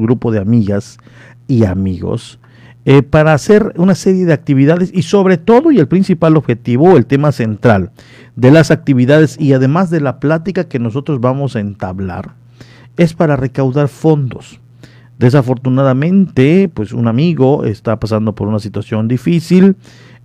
grupo de amigas y amigos eh, para hacer una serie de actividades y sobre todo y el principal objetivo, el tema central de las actividades y además de la plática que nosotros vamos a entablar, es para recaudar fondos. Desafortunadamente, pues un amigo está pasando por una situación difícil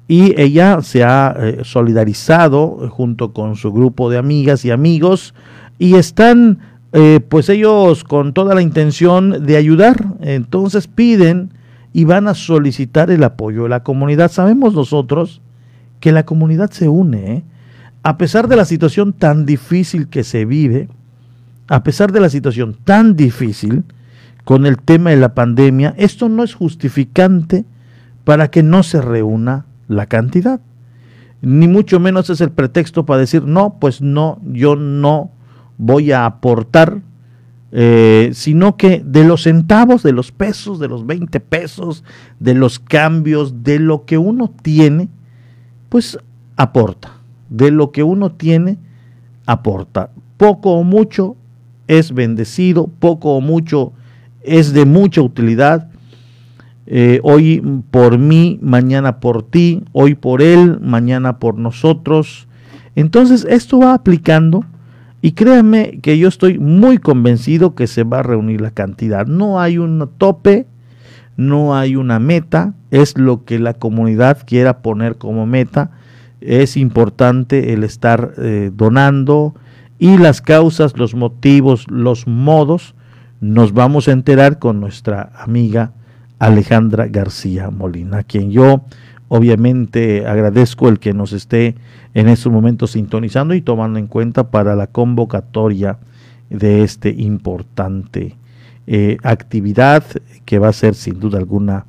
y ella se ha eh, solidarizado junto con su grupo de amigas y amigos y están eh, pues ellos con toda la intención de ayudar. Entonces piden y van a solicitar el apoyo de la comunidad. Sabemos nosotros que la comunidad se une, ¿eh? a pesar de la situación tan difícil que se vive, a pesar de la situación tan difícil con el tema de la pandemia, esto no es justificante para que no se reúna la cantidad. Ni mucho menos es el pretexto para decir, no, pues no, yo no voy a aportar eh, sino que de los centavos, de los pesos, de los 20 pesos, de los cambios, de lo que uno tiene, pues aporta. De lo que uno tiene, aporta. Poco o mucho es bendecido, poco o mucho es de mucha utilidad. Eh, hoy por mí, mañana por ti, hoy por él, mañana por nosotros. Entonces esto va aplicando y créanme que yo estoy muy convencido que se va a reunir la cantidad. No hay un tope, no hay una meta, es lo que la comunidad quiera poner como meta. Es importante el estar eh, donando y las causas, los motivos, los modos, nos vamos a enterar con nuestra amiga Alejandra García Molina, a quien yo obviamente agradezco el que nos esté en estos momentos sintonizando y tomando en cuenta para la convocatoria de este importante eh, actividad que va a ser sin duda alguna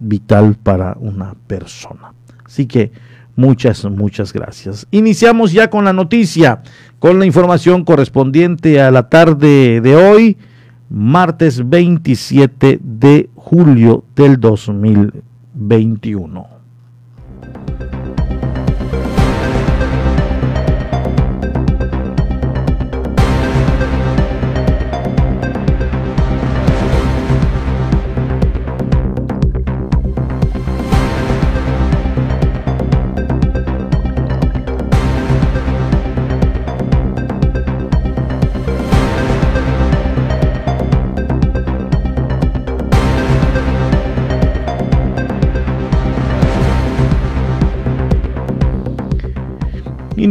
vital para una persona. Así que muchas, muchas gracias. Iniciamos ya con la noticia, con la información correspondiente a la tarde de hoy, martes 27 de julio del 2021.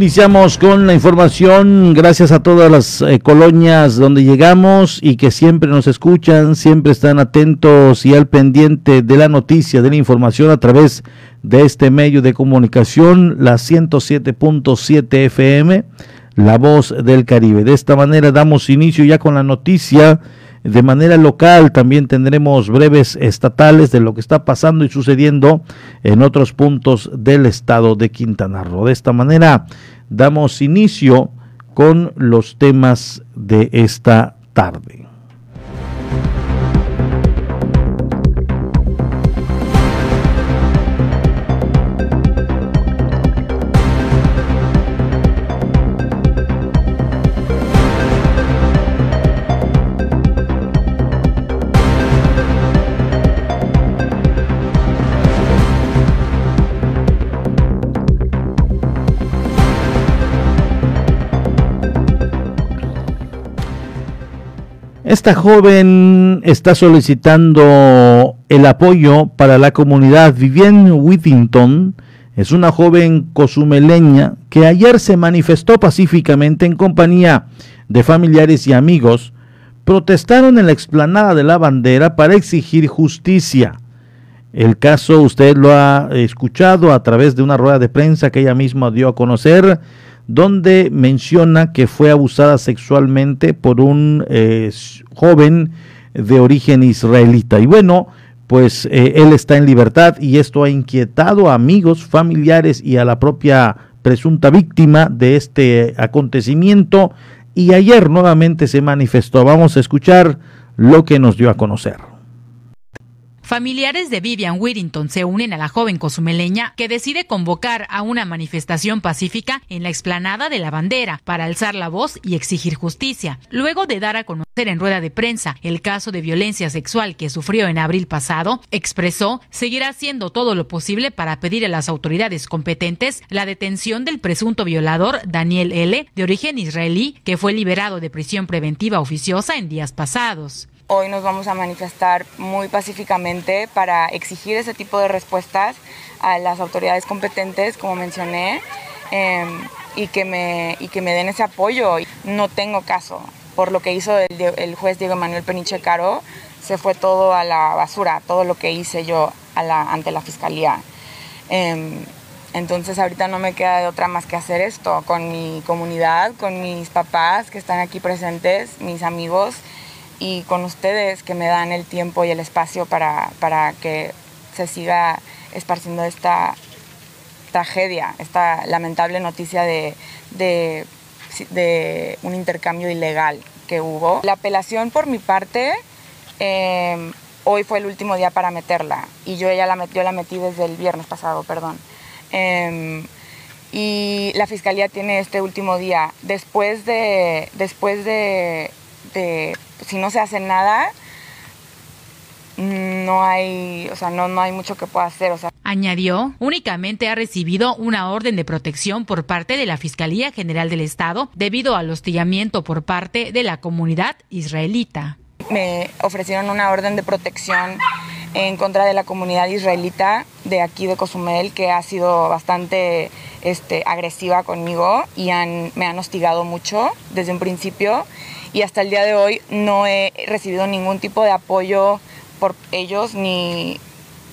Iniciamos con la información, gracias a todas las eh, colonias donde llegamos y que siempre nos escuchan, siempre están atentos y al pendiente de la noticia, de la información a través de este medio de comunicación, la 107.7 FM, La Voz del Caribe. De esta manera damos inicio ya con la noticia de manera local también tendremos breves estatales de lo que está pasando y sucediendo en otros puntos del estado de Quintana Roo. De esta manera damos inicio con los temas de esta tarde. Esta joven está solicitando el apoyo para la comunidad. Vivienne Whittington es una joven cozumeleña que ayer se manifestó pacíficamente en compañía de familiares y amigos. Protestaron en la explanada de la bandera para exigir justicia. El caso usted lo ha escuchado a través de una rueda de prensa que ella misma dio a conocer donde menciona que fue abusada sexualmente por un eh, joven de origen israelita. Y bueno, pues eh, él está en libertad y esto ha inquietado a amigos, familiares y a la propia presunta víctima de este acontecimiento. Y ayer nuevamente se manifestó. Vamos a escuchar lo que nos dio a conocer. Familiares de Vivian Whittington se unen a la joven cozumeleña que decide convocar a una manifestación pacífica en la explanada de la bandera para alzar la voz y exigir justicia. Luego de dar a conocer en rueda de prensa el caso de violencia sexual que sufrió en abril pasado, expresó seguirá haciendo todo lo posible para pedir a las autoridades competentes la detención del presunto violador Daniel L., de origen israelí, que fue liberado de prisión preventiva oficiosa en días pasados. Hoy nos vamos a manifestar muy pacíficamente para exigir ese tipo de respuestas a las autoridades competentes, como mencioné, em, y, que me, y que me den ese apoyo. No tengo caso. Por lo que hizo el, juez Diego Manuel Peniche Caro, se fue todo a la basura, todo lo que hice yo ante la fiscalía. Em, entonces ahorita no me queda de otra más que hacer esto con mi comunidad, con mis papás que están aquí presentes, mis amigos y con ustedes que me dan el tiempo y el espacio para, para que se siga esparciendo esta tragedia, esta lamentable noticia de, de, un intercambio ilegal que hubo. La apelación por mi parte, em, hoy fue el último día para meterla y yo ya la, yo la metí desde el viernes pasado, perdón. Em, y la fiscalía tiene este último día. Después de, después de si no se hace nada, no hay, o sea, no, no hay mucho que pueda hacer. O sea. Añadió, únicamente ha recibido una orden de protección por parte de la Fiscalía General del Estado debido al hostigamiento por parte de la comunidad israelita. Me ofrecieron una orden de protección en contra de la comunidad israelita de aquí de Cozumel, que ha sido bastante este, agresiva conmigo y han, me han hostigado mucho desde un principio y hasta el día de hoy no he recibido ningún tipo de apoyo por ellos ni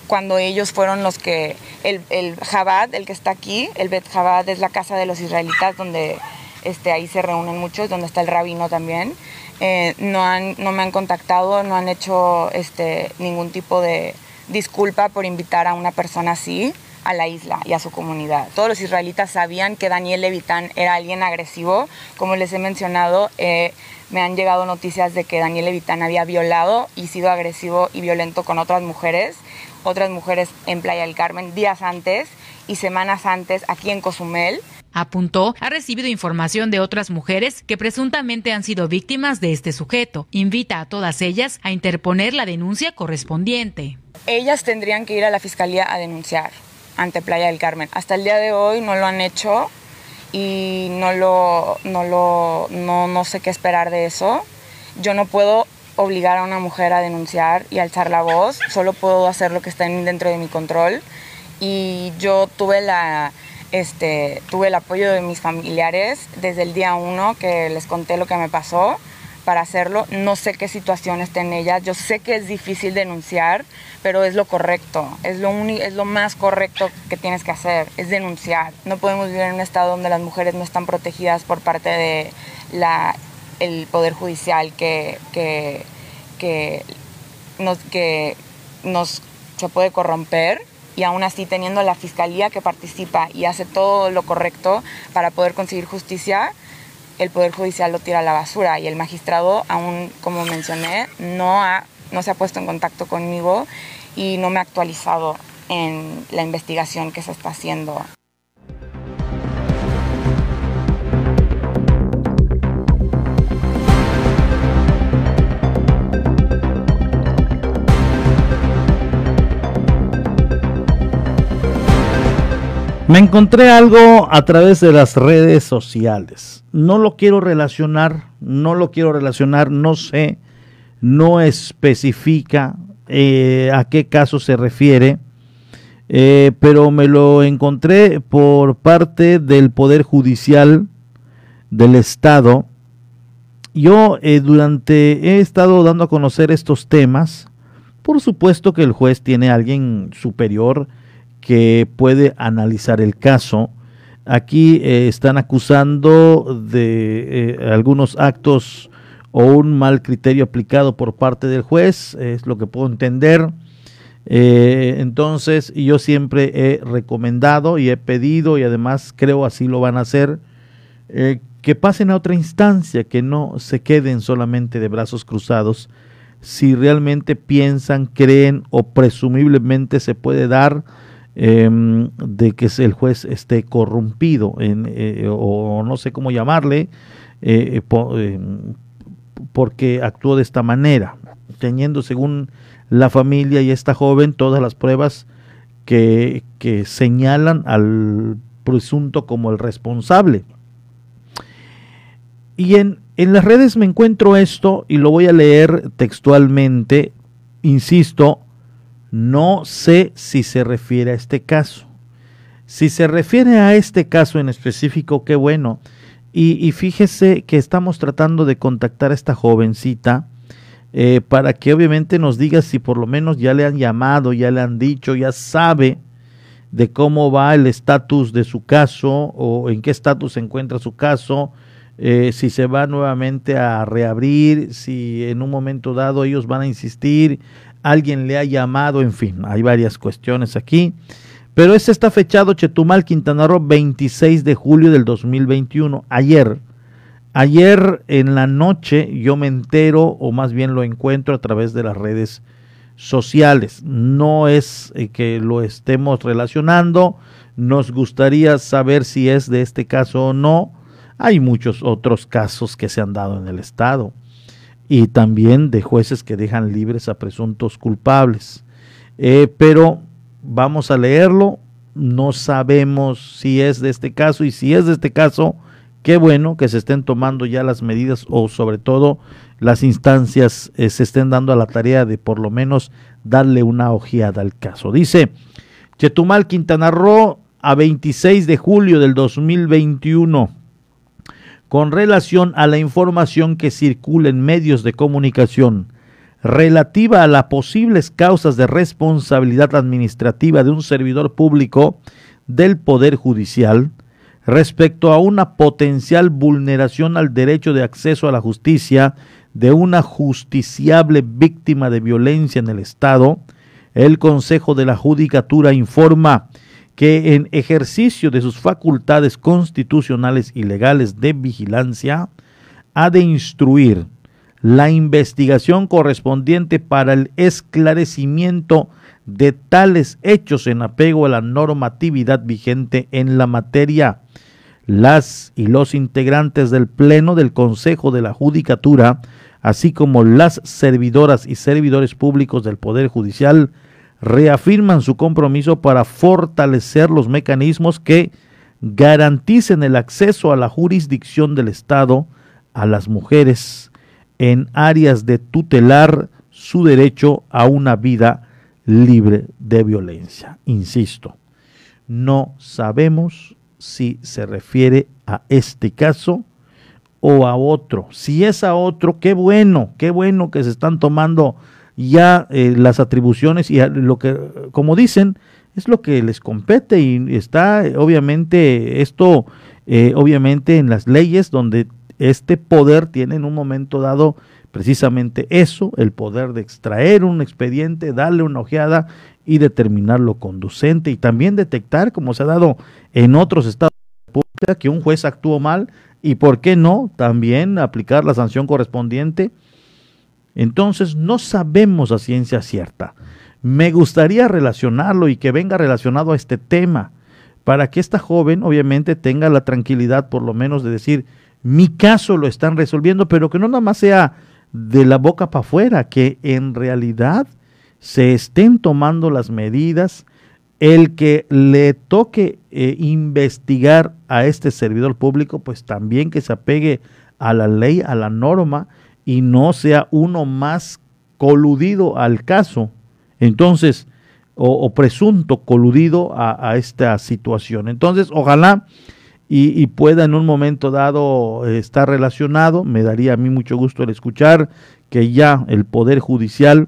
cuando ellos fueron los que el, el Jabad, el que está aquí, el Bet Jabad es la casa de los israelitas donde este, ahí se reúnen muchos, donde está el rabino también. Eh, no, han, no me han contactado, no han hecho este, ningún tipo de disculpa por invitar a una persona así a la isla y a su comunidad. Todos los israelitas sabían que Daniel Levitán era alguien agresivo. Como les he mencionado, eh, me han llegado noticias de que Daniel Levitán había violado y sido agresivo y violento con otras mujeres, otras mujeres en Playa del Carmen días antes y semanas antes aquí en Cozumel. Apuntó, ha recibido información de otras mujeres que presuntamente han sido víctimas de este sujeto. Invita a todas ellas a interponer la denuncia correspondiente. Ellas tendrían que ir a la fiscalía a denunciar ante Playa del Carmen. Hasta el día de hoy no lo han hecho y no lo, no lo, no, no sé qué esperar de eso. Yo no puedo obligar a una mujer a denunciar y alzar la voz, solo puedo hacer lo que está dentro de mi control. Y yo tuve la, este, tuve el apoyo de mis familiares desde el día uno que les conté lo que me pasó para hacerlo. No sé qué situación está en ellas. Yo sé que es difícil denunciar, pero es lo correcto. Es lo, es lo más correcto que tienes que hacer, es denunciar. No podemos vivir en un estado donde las mujeres no están protegidas por parte de Poder Judicial que, que, que, nos, que nos se puede corromper y aún así teniendo la fiscalía que participa y hace todo lo correcto para poder conseguir justicia, el Poder Judicial lo tira a la basura y el magistrado, aún como mencioné, no, ha, no se ha puesto en contacto conmigo y no me ha actualizado en la investigación que se está haciendo. Me encontré algo a través de las redes sociales. No lo quiero relacionar, no lo quiero relacionar, no sé, no especifica eh, a qué caso se refiere, eh, pero me lo encontré por parte del Poder Judicial del Estado. Yo eh, durante he estado dando a conocer estos temas. Por supuesto que el juez tiene alguien superior que puede analizar el caso. Aquí eh, están acusando de eh, algunos actos o un mal criterio aplicado por parte del juez, es lo que puedo entender. Eh, entonces, yo siempre he recomendado y he pedido, y además creo así lo van a hacer, que pasen a otra instancia, que no se queden solamente de brazos cruzados si realmente piensan, creen o presumiblemente se puede dar em, de que el juez esté corrompido eh, o no sé cómo llamarle, eh, em, porque actuó de esta manera, teniendo según la familia y esta joven todas las pruebas que, que señalan al presunto como el responsable. Y en, en las redes me encuentro esto y lo voy a leer textualmente. Insisto, no sé si se refiere a este caso. Si se refiere a este caso en específico, qué bueno. Y, fíjese que estamos tratando de contactar a esta jovencita eh, para que obviamente nos diga si por lo menos ya le han llamado, ya le han dicho, ya sabe de cómo va el estatus de su caso o en qué estatus se encuentra su caso, eh, si se va nuevamente a reabrir, si en un momento dado ellos van a insistir, alguien le ha llamado, en fin, hay varias cuestiones aquí. Pero este está fechado Chetumal, Quintana Roo, 26 de julio del 2021, ayer. Ayer en la noche yo me entero, o más bien lo encuentro a través de las redes sociales. No es eh, que lo estemos relacionando, nos gustaría saber si es de este caso o no. Hay muchos otros casos que se han dado en el Estado y también de jueces que dejan libres a presuntos culpables. Eh, pero vamos a leerlo, no sabemos si es de este caso y si es de este caso, qué bueno que se estén tomando ya las medidas o sobre todo las instancias eh, se estén dando a la tarea de por lo menos darle una ojeada al caso. Dice Chetumal, Quintana Roo, a 26 de julio del 2021 con relación a la información que circula en medios de comunicación relativa a las posibles causas de responsabilidad administrativa de un servidor público del Poder Judicial respecto a una potencial vulneración al derecho de acceso a la justicia de una justiciable víctima de violencia en el Estado, el Consejo de la Judicatura informa que en ejercicio de sus facultades constitucionales y legales de vigilancia, ha de instruir la investigación correspondiente para el esclarecimiento de tales hechos en apego a la normatividad vigente en la materia. Las y los integrantes del Pleno del Consejo de la Judicatura, así como las servidoras y servidores públicos del Poder Judicial, reafirman su compromiso para fortalecer los mecanismos que garanticen el acceso a la jurisdicción del Estado a las mujeres en áreas de tutelar su derecho a una vida libre de violencia. Insisto, no sabemos si se refiere a este caso o a otro. Si es a otro, qué bueno, qué bueno que se están tomando ya eh, las atribuciones y lo que, como dicen, es lo que les compete y está obviamente esto, eh, obviamente en las leyes donde este poder tiene en un momento dado precisamente eso, el poder de extraer un expediente, darle una ojeada y determinarlo conducente y también detectar, como se ha dado en otros estados de la República, que un juez actuó mal y, ¿por qué no?, también aplicar la sanción correspondiente. Entonces, no sabemos a ciencia cierta. Me gustaría relacionarlo y que venga relacionado a este tema, para que esta joven obviamente tenga la tranquilidad por lo menos de decir, mi caso lo están resolviendo, pero que no nada más sea de la boca para afuera, que en realidad se estén tomando las medidas, el que le toque eh, investigar a este servidor público, pues también que se apegue a la ley, a la norma, y no sea uno más coludido al caso. Entonces, o, presunto coludido a, esta situación. Entonces, ojalá y, pueda en un momento dado eh, estar relacionado. Me daría a mí mucho gusto el escuchar que ya el Poder Judicial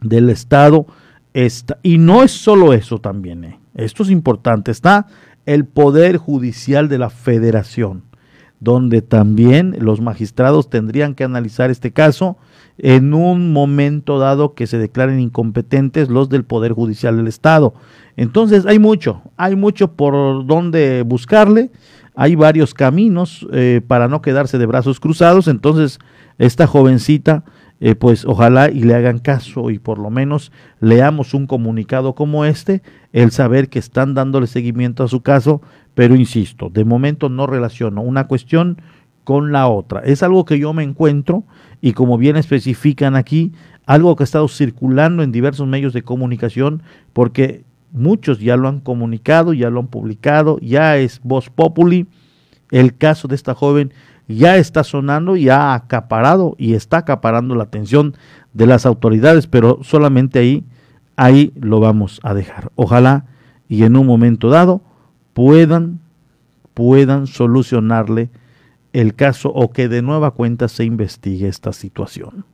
del Estado está, y no es solo eso también, eh, esto es importante, está el Poder Judicial de la Federación, donde también los magistrados tendrían que analizar este caso en un momento dado que se declaren incompetentes los del Poder Judicial del Estado. Entonces hay mucho, hay mucho por donde buscarle, hay varios caminos eh, para no quedarse de brazos cruzados. Entonces esta jovencita eh, pues ojalá y le hagan caso y por lo menos leamos un comunicado como este, el saber que están dándole seguimiento a su caso, pero insisto, de momento no relaciono una cuestión con la otra. Es algo que yo me encuentro y como bien especifican aquí, algo que ha estado circulando en diversos medios de comunicación porque muchos ya lo han comunicado, ya lo han publicado, ya es voz populi. El caso de esta joven ya está sonando y ha acaparado y está acaparando la atención de las autoridades, pero solamente ahí, ahí lo vamos a dejar. Ojalá y en un momento dado puedan, puedan solucionarle el caso o que de nueva cuenta se investigue esta situación.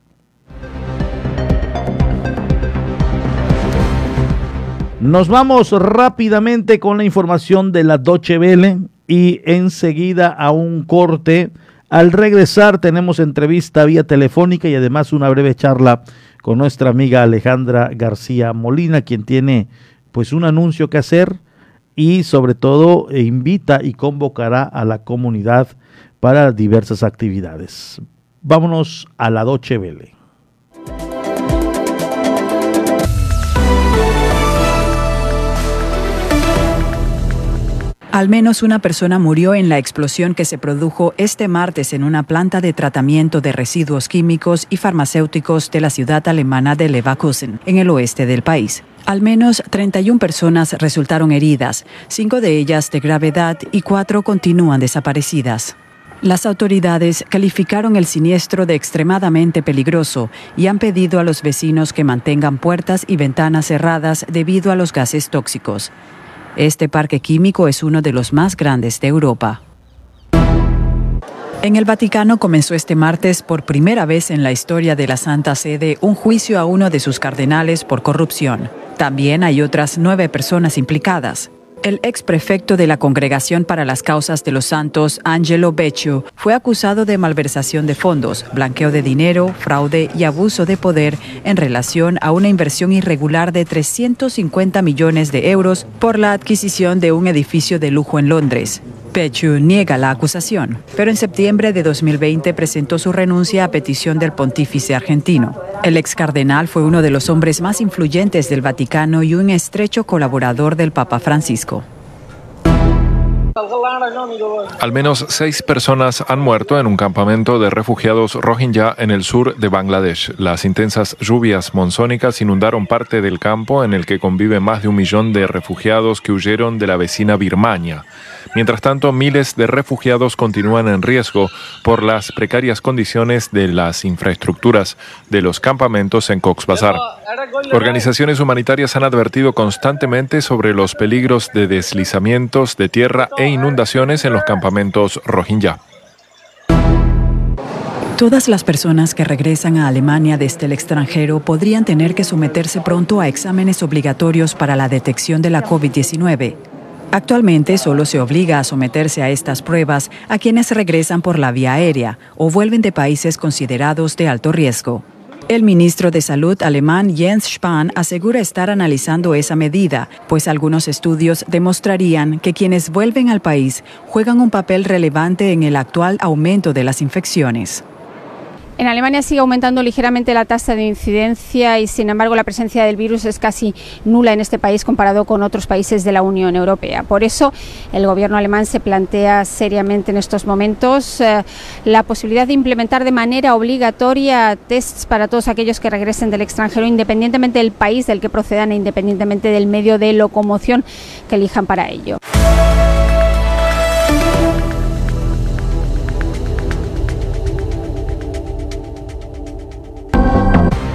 Nos vamos rápidamente con la información de la Doche Vele y enseguida a un corte. Al regresar tenemos entrevista vía telefónica y además una breve charla con nuestra amiga Alejandra García Molina, quien tiene pues un anuncio que hacer y sobre todo eh, invita y convocará a la comunidad para diversas actividades. Vámonos a la Doche Vele. Al menos una persona murió en la explosión que se produjo este martes en una planta de tratamiento de residuos químicos y farmacéuticos de la ciudad alemana de Leverkusen, en el oeste del país. Al menos 31 personas resultaron heridas, cinco de ellas de gravedad y cuatro continúan desaparecidas. Las autoridades calificaron el siniestro de extremadamente peligroso y han pedido a los vecinos que mantengan puertas y ventanas cerradas debido a los gases tóxicos. Este parque químico es uno de los más grandes de Europa. En el Vaticano comenzó este martes por primera vez en la historia de la Santa Sede un juicio a uno de sus cardenales por corrupción. También hay otras nueve personas implicadas. El ex prefecto de la Congregación para las Causas de los Santos, Angelo Beccio, fue acusado de malversación de fondos, blanqueo de dinero, fraude y abuso de poder en relación a una inversión irregular de 350 millones de euros por la adquisición de un edificio de lujo en Londres. Pechu niega la acusación, pero en septiembre de 2020 presentó su renuncia a petición del pontífice argentino. El ex cardenal fue uno de los hombres más influyentes del Vaticano y un estrecho colaborador del Papa Francisco. Al menos seis personas han muerto en un campamento de refugiados rohingya en el sur de Bangladesh. Las intensas lluvias monzónicas inundaron parte del campo en el que convive más de un millón de refugiados que huyeron de la vecina Birmania. Mientras tanto, miles de refugiados continúan en riesgo por las precarias condiciones de las infraestructuras de los campamentos en Cox's Bazar. Organizaciones humanitarias han advertido constantemente sobre los peligros de deslizamientos de tierra e inundaciones en los campamentos Rohingya. Todas las personas que regresan a Alemania desde el extranjero podrían tener que someterse pronto a exámenes obligatorios para la detección de la COVID-19. Actualmente solo se obliga a someterse a estas pruebas a quienes regresan por la vía aérea o vuelven de países considerados de alto riesgo. El ministro de Salud alemán Jens Spahn asegura estar analizando esa medida, pues algunos estudios demostrarían que quienes vuelven al país juegan un papel relevante en el actual aumento de las infecciones. En Alemania sigue aumentando ligeramente la tasa de incidencia y, sin embargo, la presencia del virus es casi nula en este país comparado con otros países de la Unión Europea. Por eso, el gobierno alemán se plantea seriamente en estos momentos eh, la posibilidad de implementar de manera obligatoria tests para todos aquellos que regresen del extranjero, independientemente del país del que procedan e independientemente del medio de locomoción que elijan para ello.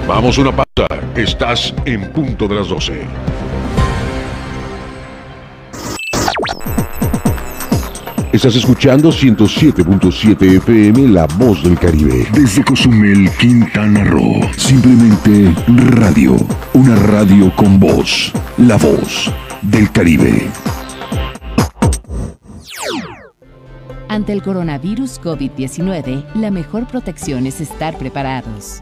Vamos a una pausa. Estás en punto de las 12. Estás escuchando 107.7 FM La Voz del Caribe. Desde Cozumel, Quintana Roo. Simplemente radio. Una radio con voz. La Voz del Caribe. Ante el coronavirus COVID-19, la mejor protección es estar preparados.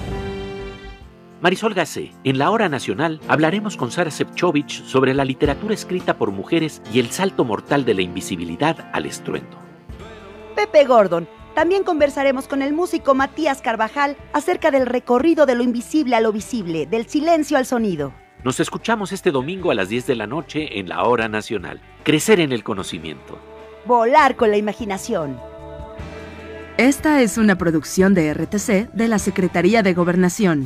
Marisol Gacé, en la Hora Nacional hablaremos con Sara Sepchovich sobre la literatura escrita por mujeres y el salto mortal de la invisibilidad al estruendo. Pepe Gordon, también conversaremos con el músico Matías Carvajal acerca del recorrido de lo invisible a lo visible, del silencio al sonido. Nos escuchamos este domingo a las 10 de la noche en la Hora Nacional. Crecer en el conocimiento. Volar con la imaginación. Esta es una producción de RTC de la Secretaría de Gobernación.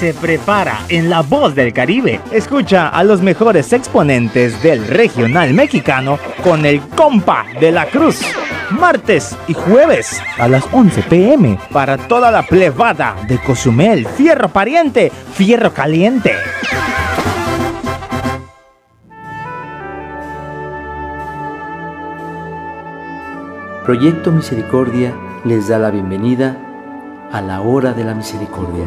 se prepara en La Voz del Caribe. Escucha a los mejores exponentes del regional mexicano con el compa de la cruz. Martes y jueves a las 11 pm para toda la plebada de Cozumel, Fierro Pariente, Fierro Caliente. Proyecto Misericordia les da la bienvenida a la hora de la misericordia.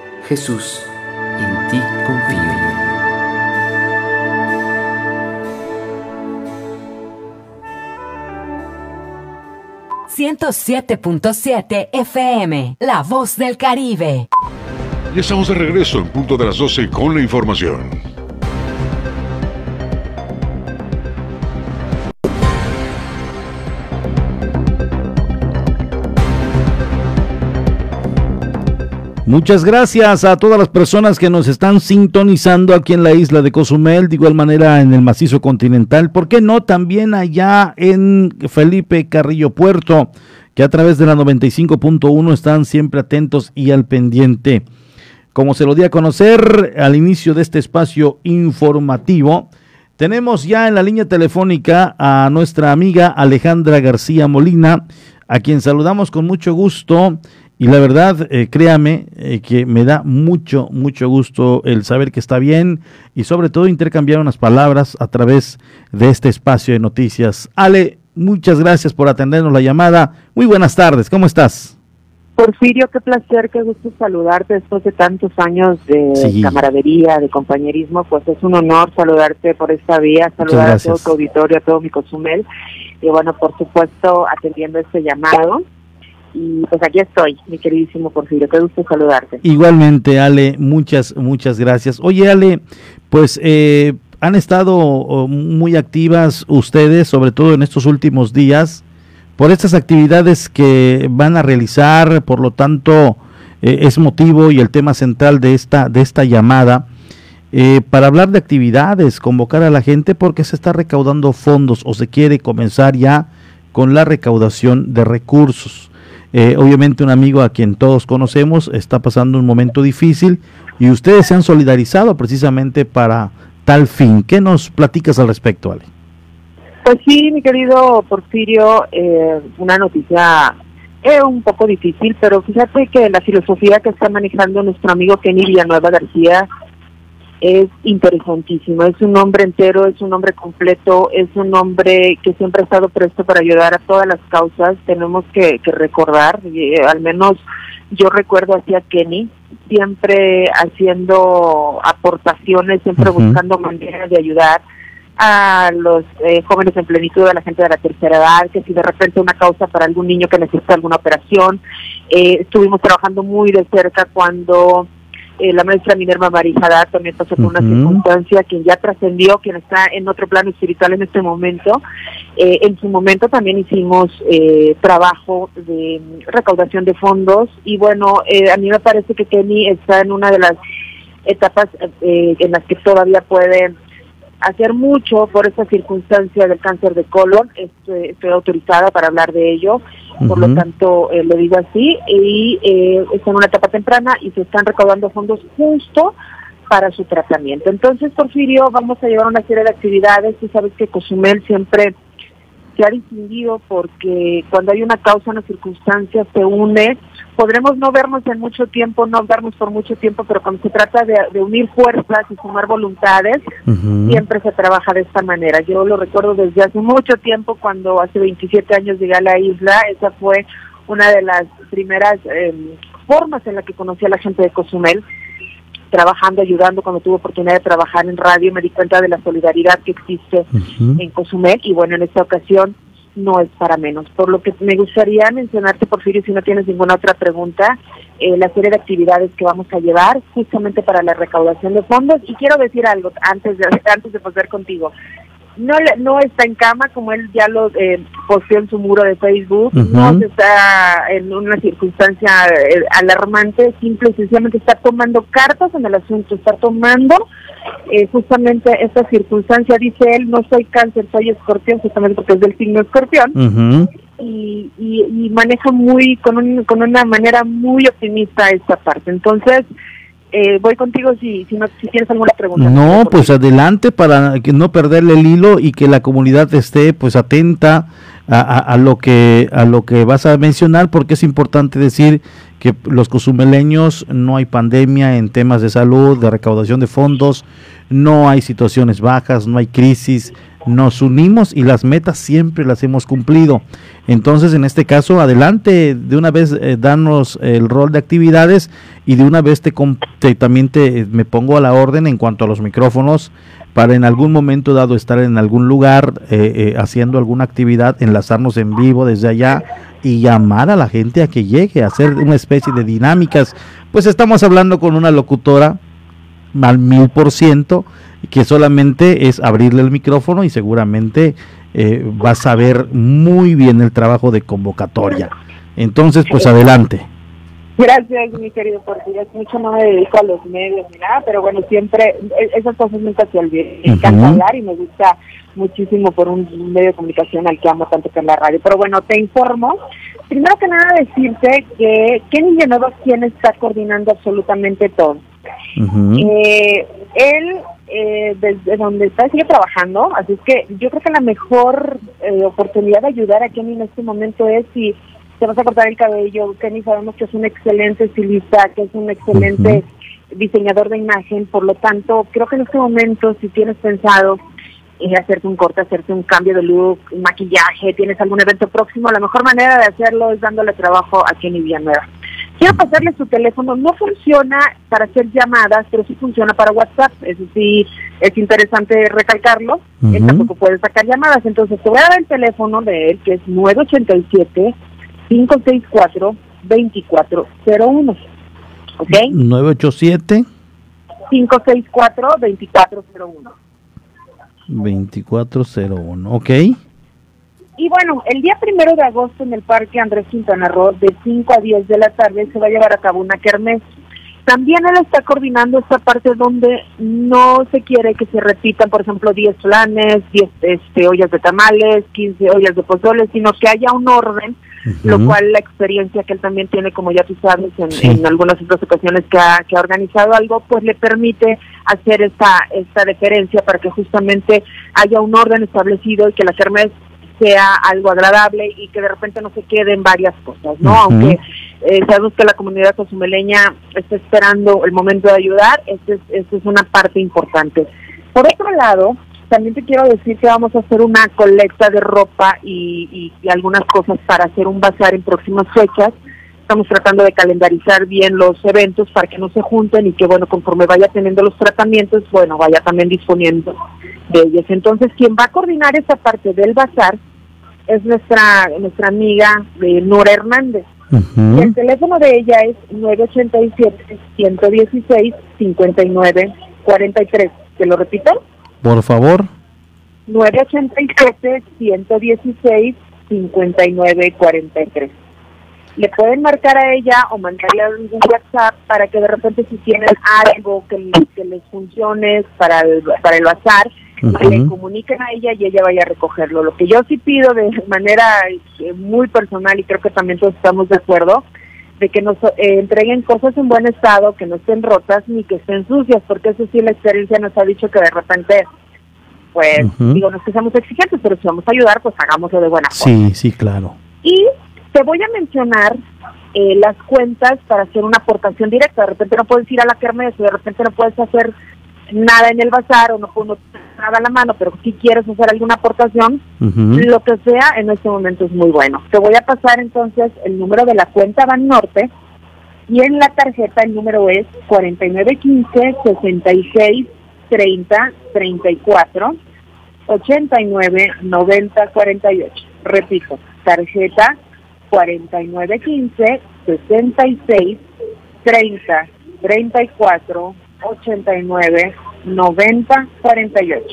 Jesús, en ti confío. 107.7 FM, La Voz del Caribe. Y estamos de regreso en punto de las 12 con la información. Muchas gracias a todas las personas que nos están sintonizando aquí en la isla de Cozumel, de igual manera en el macizo continental, ¿por qué no también allá en Felipe Carrillo Puerto, que a través de la 95.1 están siempre atentos y al pendiente? Como se lo di a conocer al inicio de este espacio informativo, tenemos ya en la línea telefónica a nuestra amiga Alejandra García Molina, a quien saludamos con mucho gusto y la verdad, eh, créame eh, que me da mucho, mucho gusto el saber que está bien y sobre todo intercambiar unas palabras a través de este espacio de noticias. Ale, muchas gracias por atendernos la llamada. Muy buenas tardes, ¿cómo estás? Porfirio, qué placer, qué gusto saludarte después de tantos años de camaradería, de compañerismo. Pues es un honor saludarte por esta vía, saludar a todo tu auditorio, a todo mi Cozumel. Y bueno, por supuesto, atendiendo este llamado y pues aquí estoy, mi queridísimo Porfirio, qué gusto saludarte. Igualmente, Ale, muchas, muchas gracias. Oye, Ale, pues eh, han estado oh, muy activas ustedes, sobre todo en estos últimos días, por estas actividades que van a realizar, por lo tanto, eh, es motivo y el tema central de esta, de esta llamada. Eh, para hablar de actividades, convocar a la gente porque se está recaudando fondos o se quiere comenzar ya con la recaudación de recursos. Eh, obviamente un amigo a quien todos conocemos está pasando un momento difícil y ustedes se han solidarizado precisamente para tal fin. ¿Qué nos platicas al respecto, Ale? Pues sí, mi querido Porfirio, eh, una noticia eh, un poco difícil, pero fíjate que la filosofía que está manejando nuestro amigo Kenny Villanueva García es interesantísimo. Es un hombre entero, es un hombre completo, es un hombre que siempre ha estado presto para ayudar a todas las causas. Tenemos que, recordar, eh, al menos yo recuerdo hacia Kenny, siempre haciendo aportaciones, siempre buscando maneras de ayudar a los eh, jóvenes en plenitud, a la gente de la tercera edad, que si de repente una causa para algún niño que necesita alguna operación. Eh, estuvimos trabajando muy de cerca cuando eh, la maestra Minerva Marijada también pasó por una circunstancia, quien ya trascendió, quien está en otro plano espiritual en este momento. Eh, en su momento también hicimos eh, trabajo de recaudación de fondos y bueno, a mí me parece que Kenny está en una de las etapas en las que todavía puede hacer mucho por esta circunstancia del cáncer de colon. Estoy, estoy autorizada para hablar de ello por lo tanto eh, lo digo así, y eh, está en una etapa temprana y se están recaudando fondos justo para su tratamiento. Entonces, Porfirio, vamos a llevar una serie de actividades, tú sabes que Cozumel siempre se ha distinguido porque cuando hay una causa, una circunstancia, se une. Podremos no vernos en mucho tiempo, no vernos por mucho tiempo, pero cuando se trata de, unir fuerzas y sumar voluntades, siempre se trabaja de esta manera. Yo lo recuerdo desde hace mucho tiempo, cuando hace 27 años llegué a la isla, esa fue una de las primeras em, formas en la que conocí a la gente de Cozumel trabajando, ayudando, cuando tuve oportunidad de trabajar en radio, me di cuenta de la solidaridad que existe en Cozumel y bueno, en esta ocasión no es para menos. Por lo que me gustaría mencionarte, Porfirio, si no tienes ninguna otra pregunta, eh, la serie de actividades que vamos a llevar justamente para la recaudación de fondos. Y quiero decir algo antes de, antes de pasar contigo no no está en cama como él ya lo eh, posteó en su muro de Facebook, no está en una circunstancia eh, alarmante, simple y sencillamente está tomando cartas en el asunto, está tomando eh, justamente esta circunstancia, dice él, no soy cáncer, soy escorpión, justamente porque es del signo escorpión. y, y, maneja muy con, un, con una manera muy optimista esta parte. Entonces, eh, voy contigo si, si, no, tienes alguna pregunta. No, pues adelante para que no perderle el hilo y que la comunidad esté pues atenta a, a, lo que a lo que vas a mencionar porque es importante decir que los cozumeleños no hay pandemia en temas de salud, de recaudación de fondos, no hay situaciones bajas, no hay crisis, nos unimos y las metas siempre las hemos cumplido. Entonces, en este caso, adelante, de una vez eh, danos el rol de actividades y de una vez te, también te, me pongo a la orden en cuanto a los micrófonos para en algún momento dado estar en algún lugar eh, eh, haciendo alguna actividad, enlazarnos en vivo desde allá y llamar a la gente a que llegue a hacer una especie de dinámicas. Pues estamos hablando con una locutora al mil por ciento que solamente es abrirle el micrófono y seguramente eh, vas a ver muy bien el trabajo de convocatoria. Entonces, pues adelante. Gracias, mi querido Portillo. Mucho no me dedico a los medios ni nada, pero bueno, siempre e-, esas cosas nunca se olvidan. Me encanta hablar y me gusta muchísimo por un medio de comunicación al que amo tanto que es la radio. Pero bueno, te informo. Primero que nada decirte que Kenny Villanueva quien está coordinando absolutamente todo. eh, él eh, desde donde está sigue trabajando, así es que yo creo que la mejor eh, oportunidad de ayudar a Kenny en este momento es si te vas a cortar el cabello, Kenny sabemos que es un excelente estilista, que es un excelente diseñador de imagen, por lo tanto creo que en este momento si tienes pensado eh, hacerte un corte, hacerte un cambio de look, maquillaje, tienes algún evento próximo, la mejor manera de hacerlo es dándole trabajo a Kenny Villanueva. Quiero pasarle su teléfono, no funciona para hacer llamadas, pero sí funciona para WhatsApp, eso sí es interesante recalcarlo, él tampoco puede sacar llamadas, entonces te voy a dar el teléfono de él, que es 987-564-2401, ¿ok? 987 564-2401. 2401, ok. Y bueno, el día primero de agosto en el Parque Andrés Quintana Roo, de 5 a 10 de la tarde, se va a llevar a cabo una kermés. También él está coordinando esta parte donde no se quiere que se repitan, por ejemplo, 10 planes, 10 este, ollas de tamales, 15 ollas de pozole, sino que haya un orden, lo cual la experiencia que él también tiene, como ya tú sabes, en, algunas otras ocasiones que ha, que ha organizado algo, pues le permite hacer esta, esta deferencia para que justamente haya un orden establecido y que la kermés sea algo agradable y que de repente no se queden varias cosas, ¿no? Aunque eh, sabemos que la comunidad consumeleña está esperando el momento de ayudar, esta es, es una parte importante. Por otro lado, también te quiero decir que vamos a hacer una colecta de ropa y, y, algunas cosas para hacer un bazar en próximas fechas. Estamos tratando de calendarizar bien los eventos para que no se junten y que, bueno, conforme vaya teniendo los tratamientos, bueno, vaya también disponiendo de ellos. Entonces, quien va a coordinar esa parte del bazar es nuestra nuestra amiga de Nora Hernández. El teléfono de ella es 987-116-5943. ¿Te lo repito? Por favor. 987-116-5943. Le pueden marcar a ella o mandarle algún WhatsApp para que de repente si tienen algo que, que les funcione para el, para el bazar, le comuniquen a ella y ella vaya a recogerlo. Lo que yo sí pido de manera eh, muy personal y creo que también todos estamos de acuerdo, de que nos eh, entreguen cosas en buen estado, que no estén rotas ni que estén sucias, porque eso sí la experiencia nos ha dicho que de repente, pues, digo, no es que seamos exigentes, pero si vamos a ayudar, pues hagámoslo de buena forma. Sí, sí, claro. Y te voy a mencionar eh, las cuentas para hacer una aportación directa. De repente no puedes ir a la kermés, de repente no puedes hacer nada en el bazar o no puedes nada a la mano, pero si quieres hacer alguna aportación, lo que sea en este momento es muy bueno. Te voy a pasar entonces el número de la cuenta Ban Norte y en la tarjeta el número es 4915 66 30 34 89 90 48. Repito, tarjeta 4915 66 30 34 89 90 48.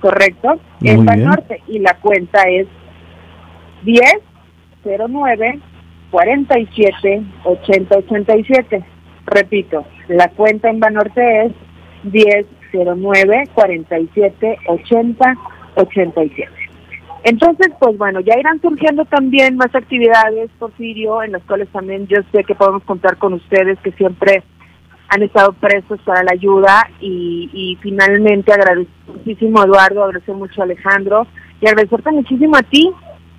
¿Correcto? en Norte y la cuenta es 10 09 47 80 87. Repito, la cuenta en Banorte es 10 09 47 80 87. Entonces, pues bueno, ya irán surgiendo también más actividades, Porfirio, en las cuales también yo sé que podemos contar con ustedes que siempre han estado prestos para la ayuda y, finalmente agradecer a Eduardo, agradecer mucho a Alejandro y agradecerte muchísimo a ti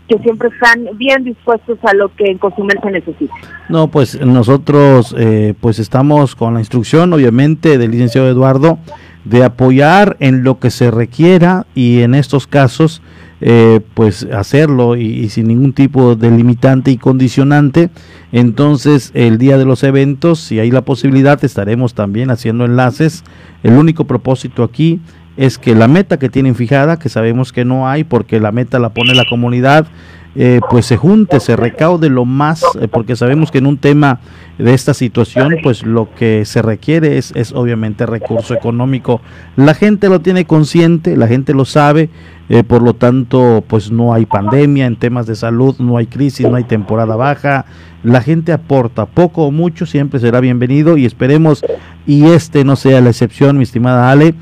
que siempre están bien dispuestos a lo que en Cozumel se necesita. No, pues nosotros eh, pues estamos con la instrucción obviamente del licenciado Eduardo de apoyar en lo que se requiera y en estos casos eh, pues hacerlo y, sin ningún tipo de limitante y condicionante. Entonces el día de los eventos, si hay la posibilidad, estaremos también haciendo enlaces. El único propósito aquí es que la meta que tienen fijada, que sabemos que no hay porque la meta la pone la comunidad, eh, pues se junte, se recaude lo más, eh, porque sabemos que en un tema de esta situación, pues lo que se requiere es, es obviamente recurso económico. La gente lo tiene consciente, la gente lo sabe, eh, por lo tanto, pues no hay pandemia en temas de salud, no hay crisis, no hay temporada baja. La gente aporta poco o mucho, siempre será bienvenido y esperemos y este no sea la excepción, mi estimada Ale.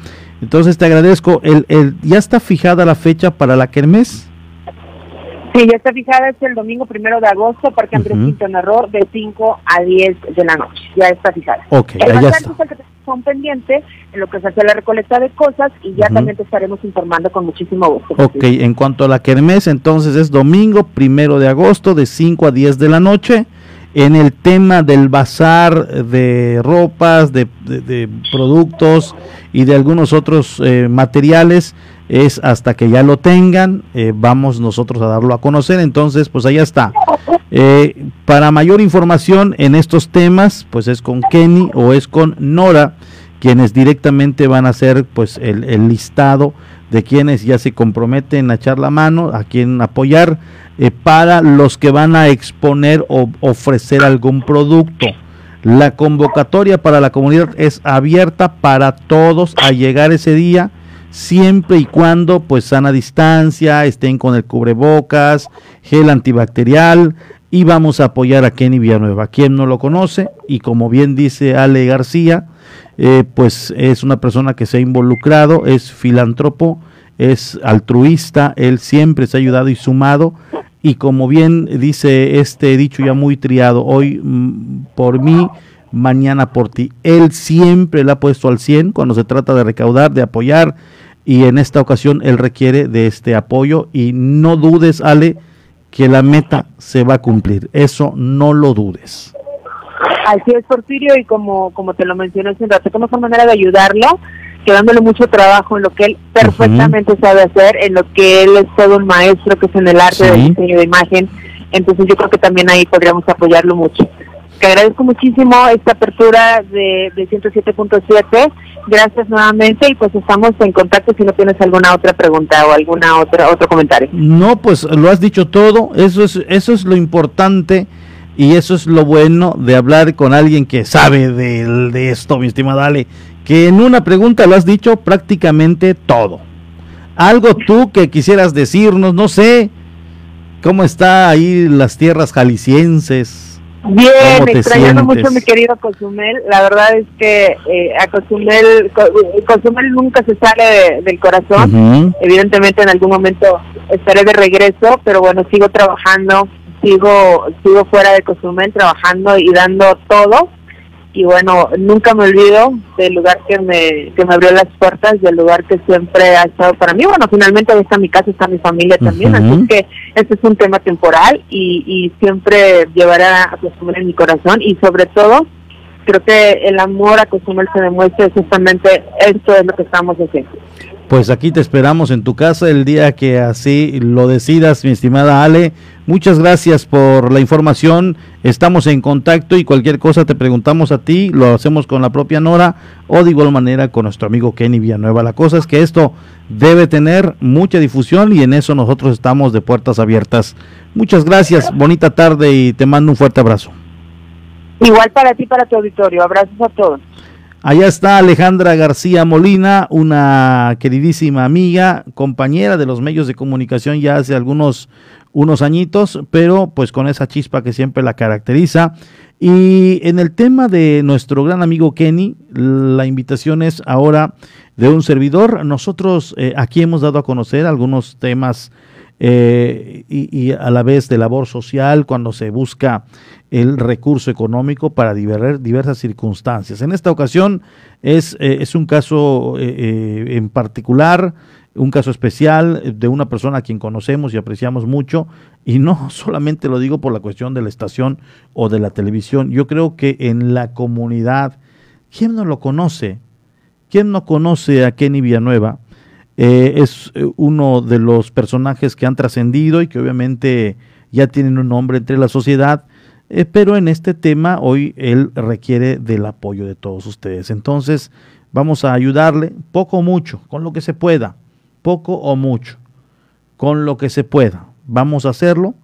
Entonces te agradezco. El, el, ¿Ya está fijada la fecha para la Kermés? Sí, ya está fijada, es el domingo primero de agosto, Parque Andrés uh -huh. de 5 a 10 de la noche. Ya está fijada. Ok, el ya está. Es el que son pendiente en lo que se hace la recolecta de cosas y ya también te estaremos informando con muchísimo gusto. Ok, en cuanto a la Kermés, entonces es domingo primero de agosto de 5 a 10 de la noche. En el tema del bazar de ropas, de, de, de productos y de algunos otros eh, materiales, es hasta que ya lo tengan, eh, vamos nosotros a darlo a conocer. Entonces, pues allá está. Eh, para mayor información en estos temas, pues es con Kenny o es con Nora, quienes directamente van a hacer pues el, el listado de quienes ya se comprometen a echar la mano, a quien apoyar, eh, para los que van a exponer o ofrecer algún producto. La convocatoria para la comunidad es abierta para todos a llegar ese día siempre y cuando pues sana distancia, estén con el cubrebocas, gel antibacterial y vamos a apoyar a Kenny Villanueva, quien no lo conoce y como bien dice Ale García, eh, pues es una persona que se ha involucrado, es filántropo, es altruista, él siempre se ha ayudado y sumado y como bien dice este dicho ya muy triado, hoy mm, por mí, mañana por ti. Él siempre le ha puesto al 100 cuando se trata de recaudar, de apoyar y en esta ocasión él requiere de este apoyo y no dudes, Ale, que la meta se va a cumplir. Eso no lo dudes. Así es, Porfirio, y como, como te lo mencioné hace un rato, como manera de ayudarlo, quedándole mucho trabajo en lo que él perfectamente sabe hacer, en lo que él es todo un maestro, que es en el arte del diseño de imagen. Entonces yo creo que también ahí podríamos apoyarlo mucho. Te agradezco muchísimo esta apertura de, de 107.7. Gracias nuevamente y pues estamos en contacto si no tienes alguna otra pregunta o alguna otra otro comentario. No, pues lo has dicho todo. Eso es eso es lo importante Y eso es lo bueno de hablar con alguien que sabe de, de esto, mi estimada Ale, que en una pregunta lo has dicho prácticamente todo. Algo tú que quisieras decirnos, no sé, ¿cómo está ahí las tierras jaliscienses? Bien, extrañando mucho mi querido Cozumel. La verdad es que eh, a Cozumel, Cozumel nunca se sale del corazón. Evidentemente en algún momento estaré de regreso, pero bueno, sigo trabajando, sigo, sigo fuera de Cozumel trabajando y dando todo y bueno, nunca me olvido del lugar que me, que me abrió las puertas, del lugar que siempre ha estado para mí. Bueno, finalmente ahí está mi casa, está mi familia también, así que este es un tema temporal y, y siempre llevará a Cozumel en mi corazón y sobre todo creo que el amor a Cozumel se demuestra justamente esto es lo que estamos haciendo. Pues aquí te esperamos en tu casa el día que así lo decidas, mi estimada Ale. Muchas gracias por la información. Estamos en contacto y cualquier cosa te preguntamos a ti, lo hacemos con la propia Nora o de igual manera con nuestro amigo Kenny Villanueva. La cosa es que esto debe tener mucha difusión y en eso nosotros estamos de puertas abiertas. Muchas gracias, bonita tarde y te mando un fuerte abrazo. Igual para ti, para tu auditorio. Abrazos a todos. Allá está Alejandra García Molina, una queridísima amiga, compañera de los medios de comunicación ya hace algunos unos añitos, pero pues con esa chispa que siempre la caracteriza. Y en el tema de nuestro gran amigo Kenny, la invitación es ahora de un servidor. Nosotros eh, aquí hemos dado a conocer algunos temas eh, y, a la vez de labor social cuando se busca el recurso económico para diversas circunstancias. En esta ocasión es, eh, es un caso eh, en particular, un caso especial de una persona a quien conocemos y apreciamos mucho, y no solamente lo digo por la cuestión de la estación o de la televisión, yo creo que en la comunidad, ¿quién no lo conoce? ¿Quién no conoce a Kenny Villanueva? Eh, es eh, uno de los personajes que han trascendido y que obviamente ya tienen un nombre entre la sociedad, eh, pero en este tema hoy él requiere del apoyo de todos ustedes. Entonces vamos a ayudarle poco o mucho, con lo que se pueda, poco o mucho, con lo que se pueda. Vamos a hacerlo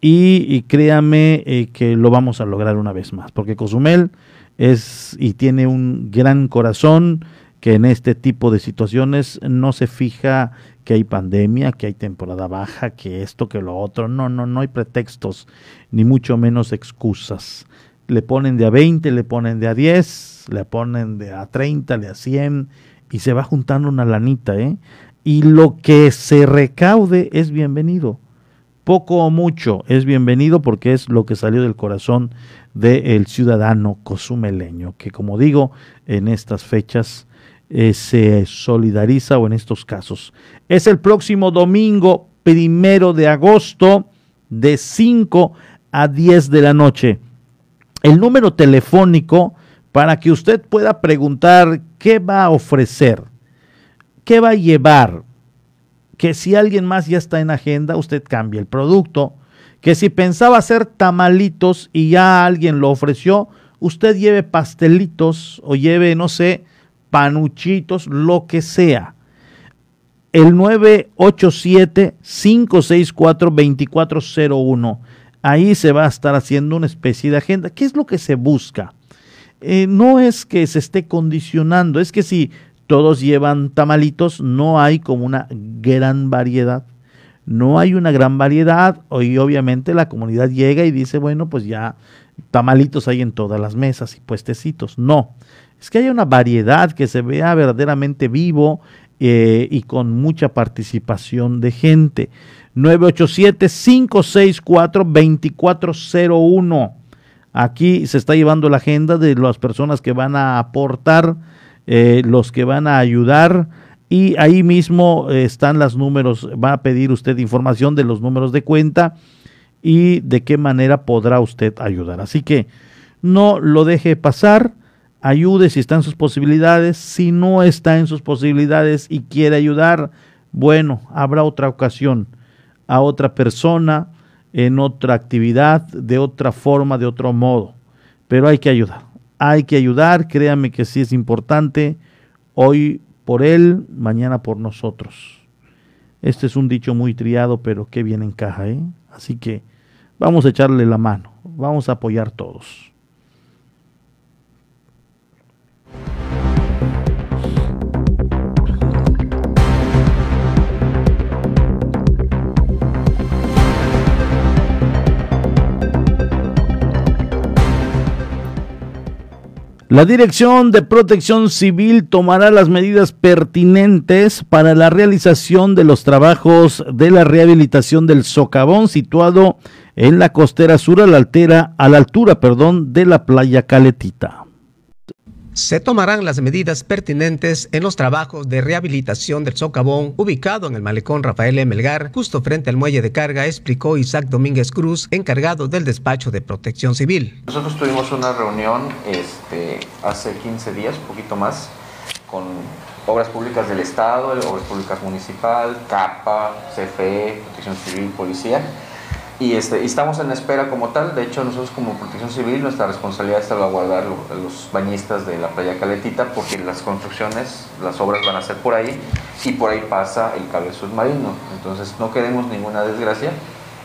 y, créame que lo vamos a lograr una vez más, porque Cozumel es y tiene un gran corazón, que en este tipo de situaciones no se fija que hay pandemia, que hay temporada baja, que esto, que lo otro. No, no, no hay pretextos, ni mucho menos excusas. Le ponen de a 20, le ponen de a 10, le ponen de a 30, de a 100 y se va juntando una lanita, ¿eh? Y lo que se recaude es bienvenido. Poco o mucho es bienvenido porque es lo que salió del corazón del ciudadano cozumeleño, que como digo, en estas fechas eh, se solidariza o en estos casos. Es el próximo domingo primero de agosto de 5 a 10 de la noche. El número telefónico para que usted pueda preguntar qué va a ofrecer, qué va a llevar, que si alguien más ya está en agenda, usted cambie el producto, que si pensaba hacer tamalitos y ya alguien lo ofreció, usted lleve pastelitos o lleve, no sé, panuchitos, lo que sea. El 987-564-2401. Ahí se va a estar haciendo una especie de agenda. ¿Qué es lo que se busca? Eh, no es que se esté condicionando, es que si todos llevan tamalitos, no hay como una gran variedad. No hay una gran variedad y obviamente la comunidad llega y dice, bueno, pues ya tamalitos hay en todas las mesas y puestecitos. No, es que haya una variedad que se vea verdaderamente vivo eh, y con mucha participación de gente. 987-564-2401. Aquí se está llevando la agenda de las personas que van a aportar, eh, los que van a ayudar. Y ahí mismo eh, están los números, va a pedir usted información de los números de cuenta y de qué manera podrá usted ayudar. Así que no lo deje pasar ayude si está en sus posibilidades. Si no está en sus posibilidades y quiere ayudar, bueno, habrá otra ocasión, a otra persona, en otra actividad, de otra forma, de otro modo. Pero hay que ayudar. Hay que ayudar, créame que sí es importante. Hoy por él, mañana por nosotros. Este es un dicho muy triado, pero que bien encaja, ¿eh? Así que vamos a echarle la mano. vamos a apoyar todos. La Dirección de Protección Civil tomará las medidas pertinentes para la realización de los trabajos de la rehabilitación del socavón situado en la costera sur a la, altera, a la altura perdón, de la playa Caletita. Se tomarán las medidas pertinentes en los trabajos de rehabilitación del socavón ubicado en el malecón Rafael M. Melgar, justo frente al muelle de carga, explicó Isaac Domínguez Cruz, encargado del despacho de protección civil. Nosotros tuvimos una reunión este, hace 15 días, un poquito más, con obras públicas del Estado, obras públicas municipal, CAPA, CFE, protección civil, policía y, este, estamos en espera como tal. De hecho, nosotros como Protección Civil, nuestra responsabilidad es salvaguardar a los bañistas de la playa Caletita porque las construcciones, las obras van a ser por ahí y por ahí pasa el cable submarino. Entonces no queremos ninguna desgracia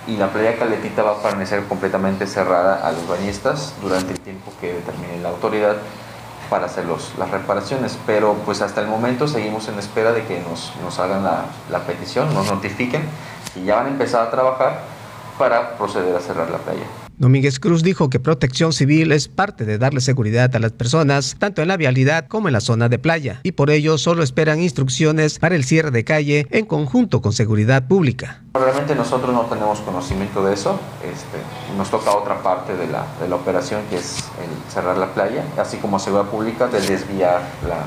y la playa Caletita va a permanecer completamente cerrada a los bañistas durante el tiempo que determine la autoridad para hacer los, las reparaciones. Pero pues hasta el momento seguimos en espera de que nos, nos hagan la, la petición, nos notifiquen y ya van a empezar a trabajar para proceder a cerrar la playa. Domínguez Cruz dijo que protección civil es parte de darle seguridad a las personas, tanto en la vialidad como en la zona de playa, y por ello solo esperan instrucciones para el cierre de calle en conjunto con seguridad pública. Realmente nosotros no tenemos conocimiento de eso, este, nos toca otra parte de la, de la operación que es el cerrar la playa, así como seguridad pública de desviar la,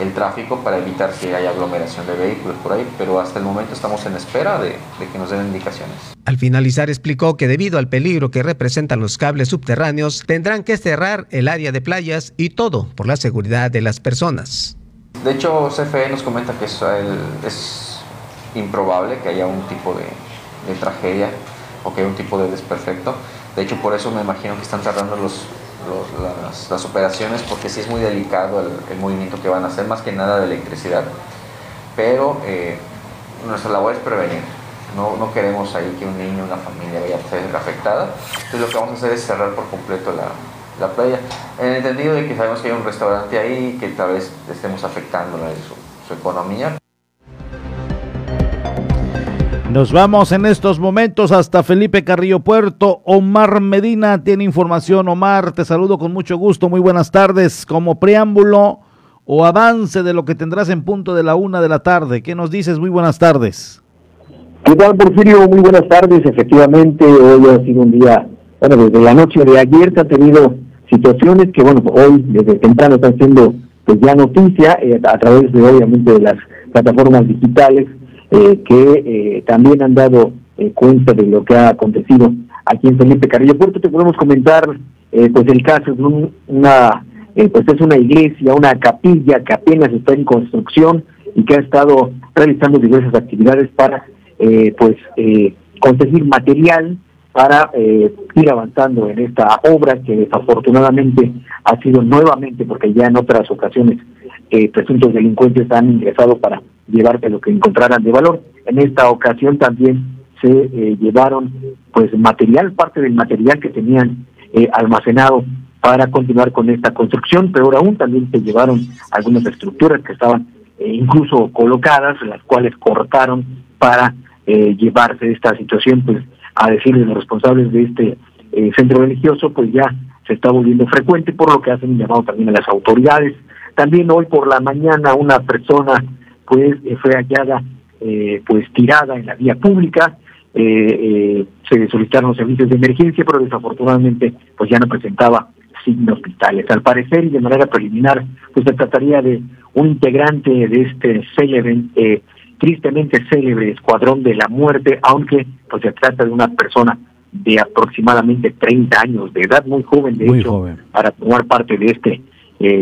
el tráfico para evitar que haya aglomeración de vehículos por ahí, pero hasta el momento estamos en espera de, de, que nos den indicaciones. Al finalizar explicó que debido al peligro que representan los cables subterráneos, tendrán que cerrar el área de playas y todo por la seguridad de las personas. De hecho, CFE nos comenta que es, es improbable que haya un tipo de, de tragedia o que haya un tipo de desperfecto. De hecho, por eso me imagino que están cerrando los, las, operaciones porque sí es muy delicado el, movimiento que van a hacer, más que nada de electricidad. Pero eh, nuestra labor es prevenir. No, queremos ahí que un niño, una familia vaya a ser afectada. Entonces lo que vamos a hacer es cerrar por completo la, la playa. En el entendido de que sabemos que hay un restaurante ahí que tal vez estemos afectando su economía. Nos vamos en estos momentos hasta Felipe Carrillo Puerto. Omar Medina tiene información. Omar, te saludo con mucho gusto. Muy buenas tardes. Como preámbulo o avance de lo que tendrás en punto de la una de la tarde. ¿Qué nos dices? Muy buenas tardes. ¿Qué tal, Porfirio? Muy buenas tardes. Efectivamente, hoy ha sido un día, bueno, desde la noche de ayer se han tenido situaciones que, bueno, hoy desde temprano están siendo pues ya noticia eh, a través de, obviamente, de las plataformas digitales eh, que eh, también han dado eh, cuenta de lo que ha acontecido aquí en Felipe Carrillo Puerto. Te podemos comentar pues el caso de una, pues es una iglesia, una capilla que apenas está en construcción y que ha estado realizando diversas actividades para pues conseguir material para ir avanzando en esta obra que desafortunadamente ha sido nuevamente, porque ya en otras ocasiones presuntos delincuentes han ingresado para llevarse lo que encontraran de valor. En esta ocasión también se eh, llevaron pues material, parte del material que tenían eh, almacenado para continuar con esta construcción, pero aún también se llevaron algunas estructuras que estaban eh, incluso colocadas, las cuales cortaron para llevarse esta situación, pues a decir de los responsables de este centro religioso, pues ya se está volviendo frecuente, por lo que hacen un llamado también a las autoridades. También hoy por la mañana una persona pues eh, fue hallada eh, pues tirada en la vía pública, eh, se solicitaron los servicios de emergencia, pero desafortunadamente pues ya no presentaba signos vitales. Al parecer y de manera preliminar, pues se trataría de un integrante de este célebre, tristemente célebre escuadrón de la muerte, aunque pues se trata de una persona de aproximadamente 30 años de edad, muy joven de hecho, para tomar parte de este,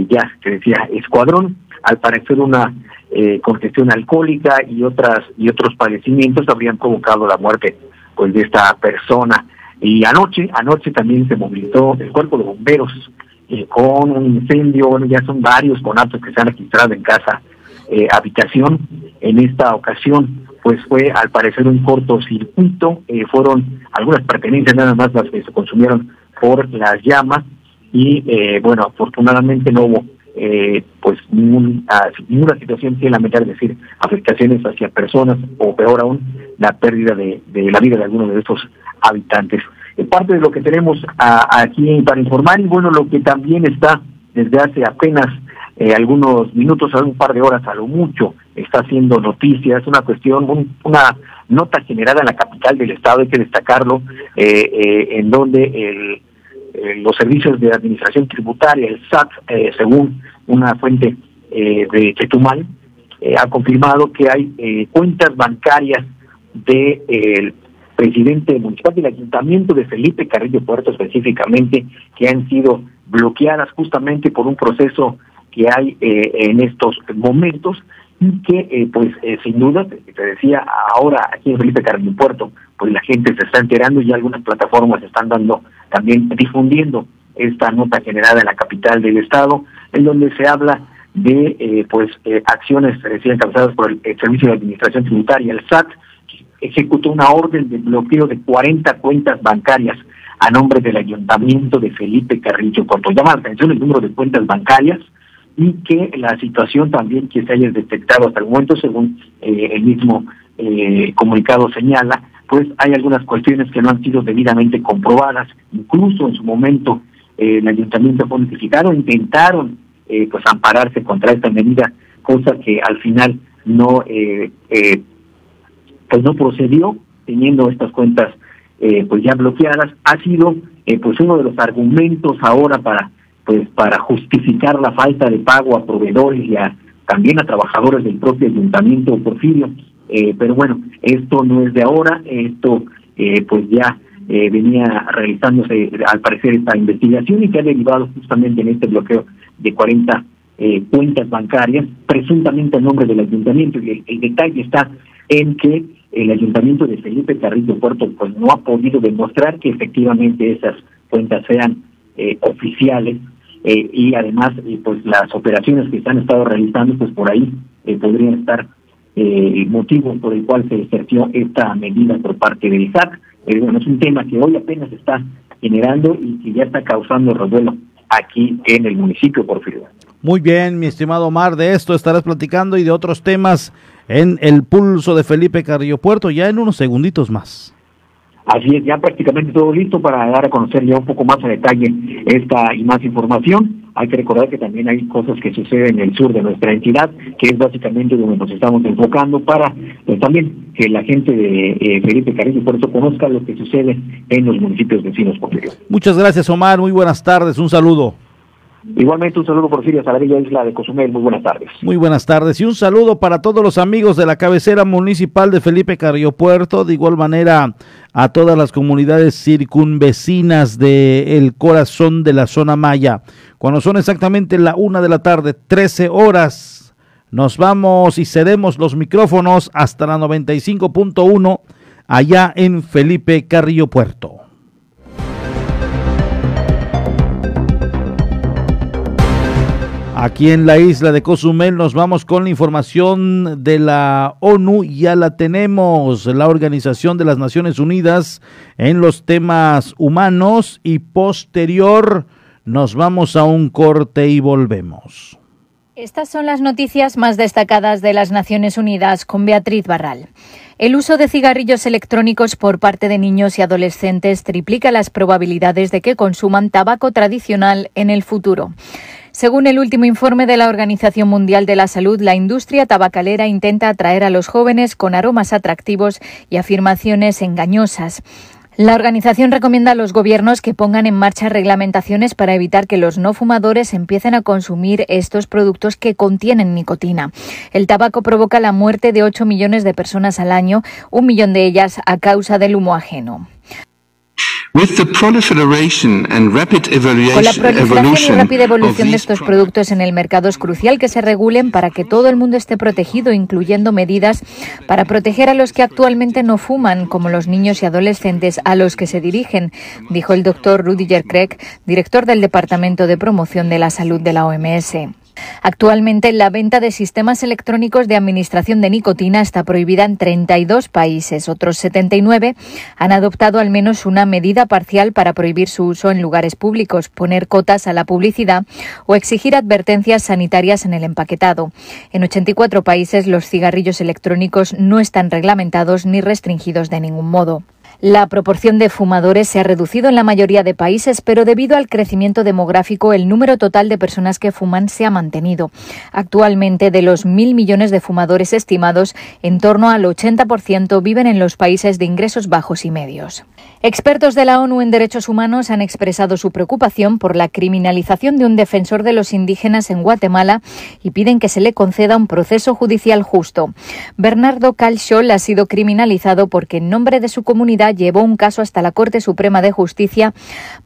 ya se decía, escuadrón. Al parecer una eh, congestión alcohólica y otras y otros padecimientos habrían provocado la muerte pues de esta persona. Y anoche anoche también se movilizó el cuerpo de bomberos eh, con un incendio. Bueno ya son varios conatos que se han registrado en casa eh, habitación. En esta ocasión, pues fue al parecer un cortocircuito, eh, fueron algunas pertenencias nada más las que se consumieron por las llamas. Y eh, bueno, afortunadamente no hubo eh, pues ningún, ah, ninguna situación que lamentar, es decir, afectaciones hacia personas o peor aún, la pérdida de, de la vida de algunos de estos habitantes. Es parte de lo que tenemos aquí para informar y bueno, lo que también está desde hace apenas eh, algunos minutos, un par de horas a lo mucho, está haciendo noticias, es una cuestión, una nota generada en la capital del estado, hay que destacarlo, eh, eh, en donde el eh, los servicios de administración tributaria, el SAT, eh, según una fuente eh, de Chetumal, ha confirmado que hay cuentas bancarias del presidente municipal del ayuntamiento de Felipe Carrillo Puerto específicamente, que han sido bloqueadas justamente por un proceso que hay en estos momentos y que pues sin duda, te decía, ahora aquí en Felipe Carrillo Puerto, pues la gente se está enterando y algunas plataformas están dando también difundiendo esta nota generada en la capital del estado, en donde se habla de eh, pues eh, acciones recién encabezadas por el, Servicio de Administración Tributaria, el SAT, ejecutó una orden de bloqueo de 40 cuentas bancarias a nombre del ayuntamiento de Felipe Carrillo Corto. Llama la atención el número de cuentas bancarias y que la situación también que se haya detectado hasta el momento, según eh, el mismo comunicado señala, pues hay algunas cuestiones que no han sido debidamente comprobadas. Incluso en su momento eh, el ayuntamiento fue notificado, intentaron eh, pues ampararse contra esta medida, cosa que al final no eh, pues no procedió, teniendo estas cuentas pues ya bloqueadas. Ha sido pues uno de los argumentos ahora para pues para justificar la falta de pago a proveedores y a, también a trabajadores del propio ayuntamiento Porfirio eh, pero bueno, esto no es de ahora, esto eh, pues ya eh, venía realizándose al parecer esta investigación y que ha derivado justamente en este bloqueo de 40 cuentas bancarias, presuntamente a nombre del ayuntamiento. Y el, detalle está en que el ayuntamiento de Felipe Carrillo Puerto pues no ha podido demostrar que efectivamente esas cuentas sean oficiales y además pues las operaciones que se han estado realizando pues por ahí podrían estar eh, motivo por el cual se ejerció esta medida por parte del SAT. Eh, bueno, es un tema que hoy apenas está generando y que ya está causando revuelo aquí en el municipio, Porfirio. Muy bien, mi estimado Omar, de esto estarás platicando y de otros temas en el pulso de Felipe Carrillo Puerto ya en unos segunditos más. Así es, ya prácticamente todo listo para dar a conocer ya un poco más a detalle esta y más información. Hay que recordar que también hay cosas que suceden en el sur de nuestra entidad, que es básicamente donde nos estamos enfocando para pues, también que la gente de eh, Felipe Carrillo eso conozca lo que sucede en los municipios vecinos posteriores. Muchas gracias Omar, muy buenas tardes, un saludo. Igualmente un saludo por Siria Saladilla, Isla de Cozumel. Muy buenas tardes. Muy buenas tardes y un saludo para todos los amigos de la cabecera municipal de Felipe Carrillo Puerto. De igual manera a todas las comunidades circunvecinas de el corazón de la zona maya. Cuando son exactamente la una de la tarde, 13 horas, nos vamos y cedemos los micrófonos hasta la 95.1 allá en Felipe Carrillo Puerto. Aquí en la isla de Cozumel nos vamos con la información de la ONU, ya la tenemos, la Organización de las Naciones Unidas en los temas humanos y posterior nos vamos a un corte y volvemos. Estas son las noticias más destacadas de las Naciones Unidas con Beatriz Barral. El uso de cigarrillos electrónicos por parte de niños y adolescentes triplica las probabilidades de que consuman tabaco tradicional en el futuro. Según el último informe de la Organización Mundial de la Salud, la industria tabacalera intenta atraer a los jóvenes con aromas atractivos y afirmaciones engañosas. La organización recomienda a los gobiernos que pongan en marcha reglamentaciones para evitar que los no fumadores empiecen a consumir estos productos que contienen nicotina. El tabaco provoca la muerte de 8 millones de personas al año, un millón de ellas a causa del humo ajeno. Con la proliferación y rápida evolución de estos productos en el mercado es crucial que se regulen para que todo el mundo esté protegido, incluyendo medidas para proteger a los que actualmente no fuman, como los niños y adolescentes a los que se dirigen, dijo el doctor Rudiger Craig, director del Departamento de Promoción de la Salud de la OMS. Actualmente la venta de sistemas electrónicos de administración de nicotina está prohibida en 32 países. Otros 79 han adoptado al menos una medida parcial para prohibir su uso en lugares públicos, poner cotas a la publicidad o exigir advertencias sanitarias en el empaquetado. En 84 países los cigarrillos electrónicos no están reglamentados ni restringidos de ningún modo. La proporción de fumadores se ha reducido en la mayoría de países, pero debido al crecimiento demográfico, el número total de personas que fuman se ha mantenido. Actualmente, de los mil millones de fumadores estimados, en torno al 80% viven en los países de ingresos bajos y medios. Expertos de la ONU en Derechos Humanos han expresado su preocupación por la criminalización de un defensor de los indígenas en Guatemala y piden que se le conceda un proceso judicial justo. Bernardo Calchol ha sido criminalizado porque en nombre de su comunidad llevó un caso hasta la Corte Suprema de Justicia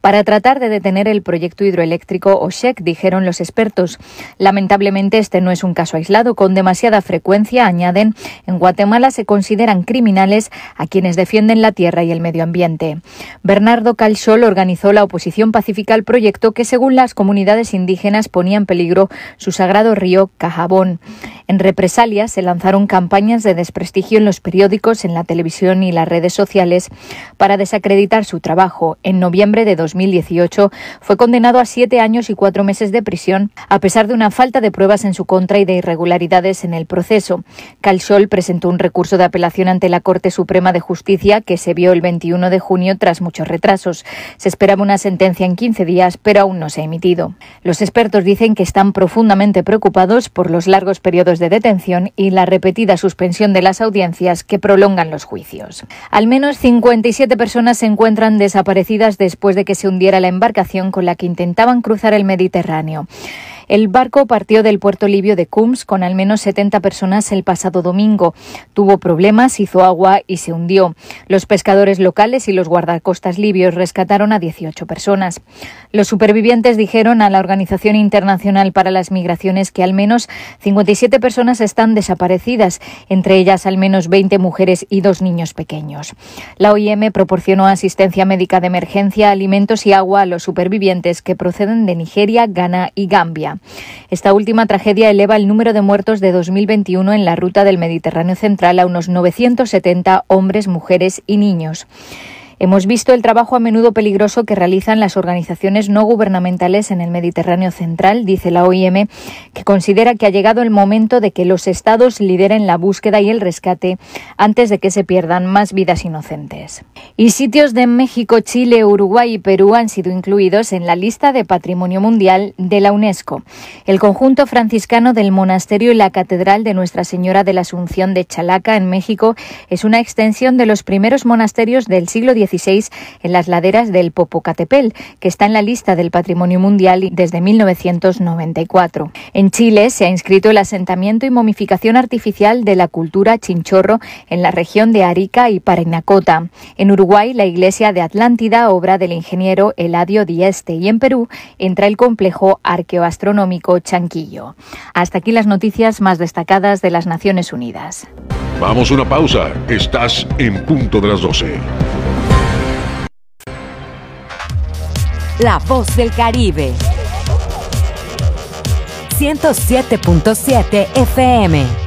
para tratar de detener el proyecto hidroeléctrico OSHEC, dijeron los expertos. Lamentablemente este no es un caso aislado. Con demasiada frecuencia, añaden, en Guatemala se consideran criminales a quienes defienden la tierra y el medio ambiente. Bernardo Calchol organizó la oposición pacífica al proyecto que, según las comunidades indígenas, ponía en peligro su sagrado río Cajabón. En represalia se lanzaron campañas de desprestigio en los periódicos, en la televisión y las redes sociales para desacreditar su trabajo. En noviembre de 2018 fue condenado a siete años y cuatro meses de prisión, a pesar de una falta de pruebas en su contra y de irregularidades en el proceso. Calchol presentó un recurso de apelación ante la Corte Suprema de Justicia que se vio el 21 de junio tras muchos retrasos. Se esperaba una sentencia en 15 días, pero aún no se ha emitido. Los expertos dicen que están profundamente preocupados por los largos periodos de detención y la repetida suspensión de las audiencias que prolongan los juicios. Al menos 57 personas se encuentran desaparecidas después de que se hundiera la embarcación con la que intentaban cruzar el Mediterráneo. El barco partió del puerto libio de Cums con al menos 70 personas el pasado domingo. Tuvo problemas, hizo agua y se hundió. Los pescadores locales y los guardacostas libios rescataron a 18 personas. Los supervivientes dijeron a la Organización Internacional para las Migraciones que al menos 57 personas están desaparecidas, entre ellas al menos 20 mujeres y dos niños pequeños. La OIM proporcionó asistencia médica de emergencia, alimentos y agua a los supervivientes que proceden de Nigeria, Ghana y Gambia. Esta última tragedia eleva el número de muertos de 2021 en la ruta del Mediterráneo central a unos 970 hombres, mujeres y niños. Hemos visto el trabajo a menudo peligroso que realizan las organizaciones no gubernamentales en el Mediterráneo central, dice la OIM, que considera que ha llegado el momento de que los estados lideren la búsqueda y el rescate antes de que se pierdan más vidas inocentes. Y sitios de México, Chile, Uruguay y Perú han sido incluidos en la lista de Patrimonio Mundial de la UNESCO. El conjunto franciscano del monasterio y la Catedral de Nuestra Señora de la Asunción de Chalaca, en México, es una extensión de los primeros monasterios del siglo XIX en las laderas del Popocatepel, que está en la lista del Patrimonio Mundial desde 1994. En Chile se ha inscrito el asentamiento y momificación artificial de la cultura chinchorro en la región de Arica y Parinacota. En Uruguay, la iglesia de Atlántida, obra del ingeniero Eladio Dieste, y en Perú entra el complejo arqueoastronómico Chanquillo. Hasta aquí las noticias más destacadas de las Naciones Unidas. Vamos a una pausa. Estás en punto de las 12. La voz del Caribe. 107.7 FM.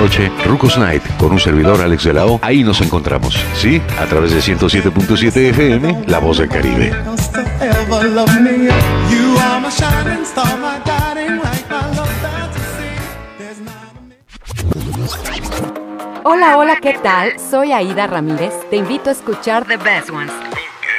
noche, Rucos Night, con un servidor Alex de la. Ahí nos encontramos, ¿sí? A través de 107.7 FM, La Voz del Caribe. Hola, hola, ¿qué tal? Soy Aida Ramírez. Te invito a escuchar The Best Ones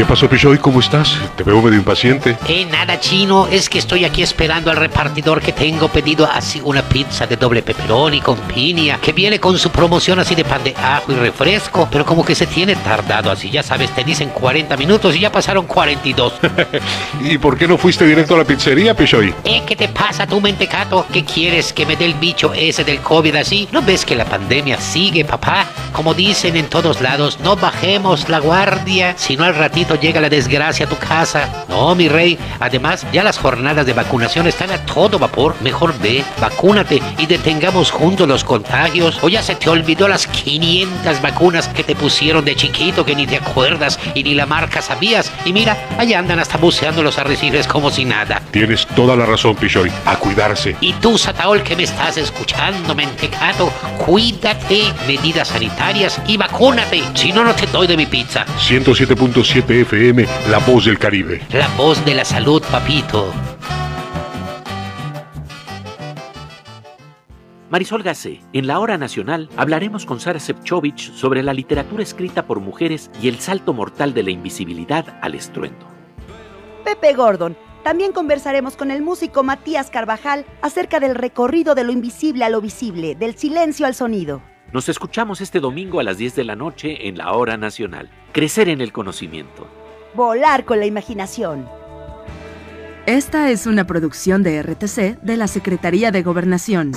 ¿Qué pasó, Pichoy? ¿Cómo estás? Te veo medio impaciente. Eh, nada chino, es que estoy aquí esperando al repartidor que tengo pedido así una pizza de doble pepperoni con piña, que viene con su promoción así de pan de ajo y refresco, pero como que se tiene tardado así, ya sabes, te dicen 40 minutos y ya pasaron 42. ¿Y por qué no fuiste directo a la pizzería, Pichoy? Eh, ¿qué te pasa tú, mentecato? ¿Qué quieres que me dé el bicho ese del COVID así? ¿No ves que la pandemia sigue, papá? Como dicen en todos lados, no bajemos la guardia, sino al ratito llega la desgracia a tu casa. No, mi rey. Además, ya las jornadas de vacunación están a todo vapor. Mejor ve, vacúnate y detengamos juntos los contagios. O ya se te olvidó las 500 vacunas que te pusieron de chiquito que ni te acuerdas y ni la marca sabías. Y mira, allá andan hasta buceando los arrecifes como si nada. Tienes toda la razón, Pichoy. A cuidarse. Y tú, Sataol, que me estás escuchando, mentecato, cuídate, medidas sanitarias y vacúnate. Si no, no te doy de mi pizza. 107.7 FM, La Voz del Caribe. La voz de la salud, papito. Marisol Gacé, en la Hora Nacional hablaremos con Sara Sepchovich sobre la literatura escrita por mujeres y el salto mortal de la invisibilidad al estruendo. Pepe Gordon. También conversaremos con el músico Matías Carvajal acerca del recorrido de lo invisible a lo visible, del silencio al sonido. Nos escuchamos este domingo a las 10 de la noche en la Hora Nacional. Crecer en el conocimiento. Volar con la imaginación. Esta es una producción de RTC de la Secretaría de Gobernación.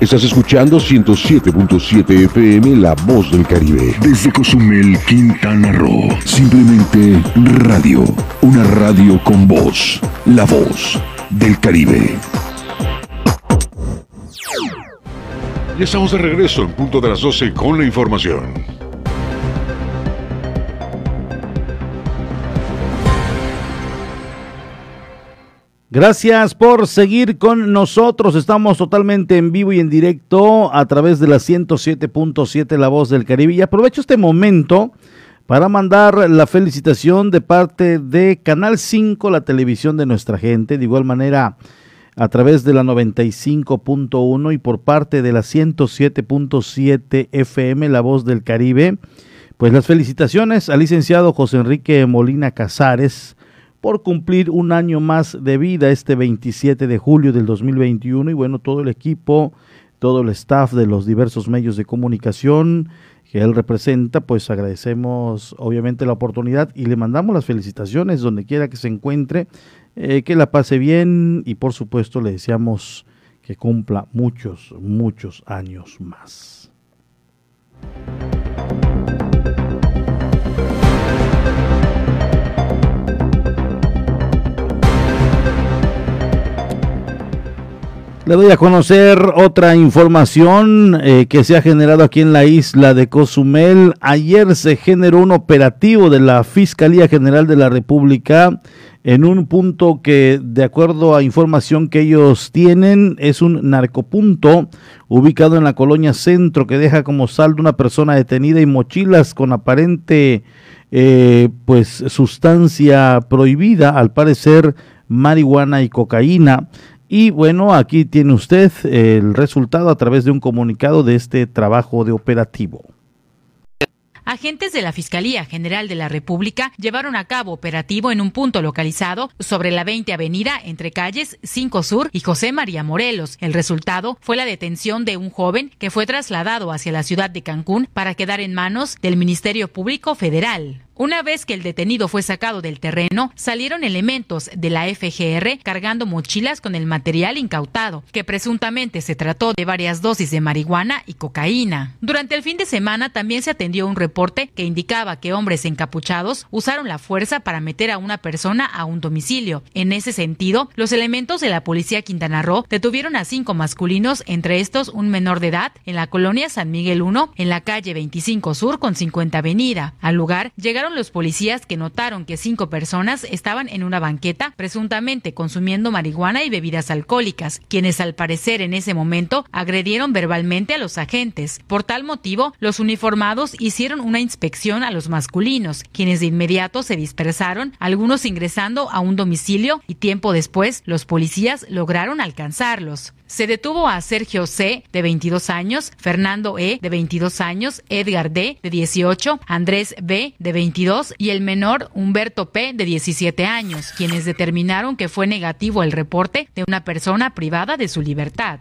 Estás escuchando 107.7 FM La Voz del Caribe. Desde Cozumel, Quintana Roo. Simplemente radio. Una radio con voz. La Voz del Caribe. Ya estamos de regreso en punto de las 12 con la información. Gracias por seguir con nosotros. Estamos totalmente en vivo y en directo a través de la 107.7 La Voz del Caribe. Y aprovecho este momento para mandar la felicitación de parte de Canal 5, la televisión de nuestra gente. De igual manera, a través de la 95.1 y por parte de la 107.7 FM, La Voz del Caribe. Pues las felicitaciones al licenciado José Enrique Molina Casares por cumplir un año más de vida este 27 de julio del 2021 y bueno, todo el equipo, todo el staff de los diversos medios de comunicación que él representa, pues agradecemos obviamente la oportunidad y le mandamos las felicitaciones donde quiera que se encuentre, eh, que la pase bien y por supuesto le deseamos que cumpla muchos, muchos años más. Le doy a conocer otra información eh, que se ha generado aquí en la isla de Cozumel. Ayer se generó un operativo de la Fiscalía General de la República en un punto que, de acuerdo a información que ellos tienen, es un narcopunto ubicado en la colonia Centro que deja como saldo una persona detenida y mochilas con aparente eh, pues sustancia prohibida, al parecer marihuana y cocaína. Y bueno, aquí tiene usted el resultado a través de un comunicado de este trabajo de operativo. Agentes de la Fiscalía General de la República llevaron a cabo operativo en un punto localizado sobre la 20 Avenida entre calles 5 Sur y José María Morelos. El resultado fue la detención de un joven que fue trasladado hacia la ciudad de Cancún para quedar en manos del Ministerio Público Federal. Una vez que el detenido fue sacado del terreno, salieron elementos de la FGR cargando mochilas con el material incautado, que presuntamente se trató de varias dosis de marihuana y cocaína. Durante el fin de semana también se atendió un reporte que indicaba que hombres encapuchados usaron la fuerza para meter a una persona a un domicilio. En ese sentido, los elementos de la policía Quintana Roo detuvieron a cinco masculinos, entre estos un menor de edad, en la colonia San Miguel 1, en la calle 25 Sur con 50 Avenida. Al lugar llegaron los policías que notaron que cinco personas estaban en una banqueta presuntamente consumiendo marihuana y bebidas alcohólicas, quienes al parecer en ese momento agredieron verbalmente a los agentes. Por tal motivo, los uniformados hicieron una inspección a los masculinos, quienes de inmediato se dispersaron, algunos ingresando a un domicilio y tiempo después los policías lograron alcanzarlos. Se detuvo a Sergio C., de 22 años, Fernando E., de 22 años, Edgar D., de 18, Andrés B., de 22 y el menor Humberto P., de 17 años, quienes determinaron que fue negativo el reporte de una persona privada de su libertad.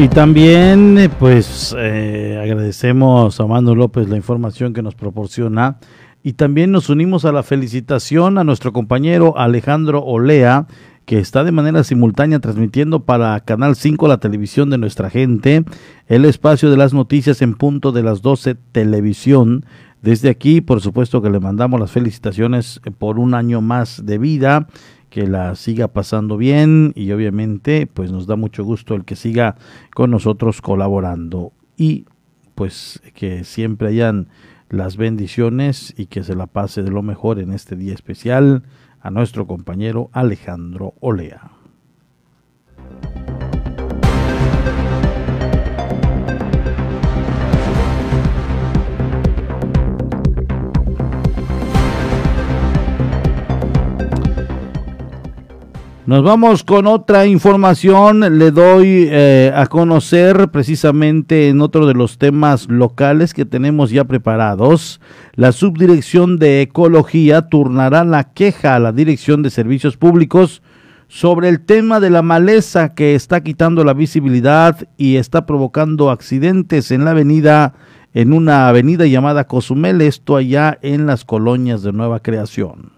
Y también, eh, pues, eh, agradecemos a Mando López la información que nos proporciona. Y también nos unimos a la felicitación a nuestro compañero Alejandro Olea, que está de manera simultánea transmitiendo para Canal 5, la televisión de nuestra gente, el espacio de las noticias en punto de las 12 televisión. Desde aquí, por supuesto que le mandamos las felicitaciones por un año más de vida que la siga pasando bien y obviamente pues nos da mucho gusto el que siga con nosotros colaborando y pues que siempre hayan las bendiciones y que se la pase de lo mejor en este día especial a nuestro compañero Alejandro Olea. Nos vamos con otra información. Le doy eh, a conocer precisamente en otro de los temas locales que tenemos ya preparados. La Subdirección de Ecología turnará la queja a la Dirección de Servicios Públicos sobre el tema de la maleza que está quitando la visibilidad y está provocando accidentes en la avenida, en una avenida llamada Cozumel, esto allá en las colonias de Nueva Creación.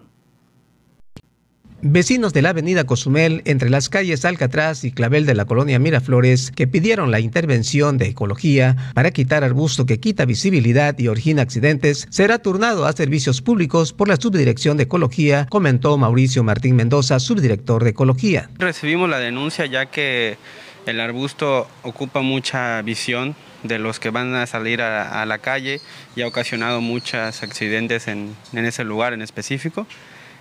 Vecinos de la avenida Cozumel, entre las calles Alcatraz y Clavel de la colonia Miraflores, que pidieron la intervención de ecología para quitar arbusto que quita visibilidad y origina accidentes, será turnado a servicios públicos por la Subdirección de Ecología, comentó Mauricio Martín Mendoza, subdirector de Ecología. Recibimos la denuncia ya que el arbusto ocupa mucha visión de los que van a salir a, la calle y ha ocasionado muchos accidentes en ese lugar en específico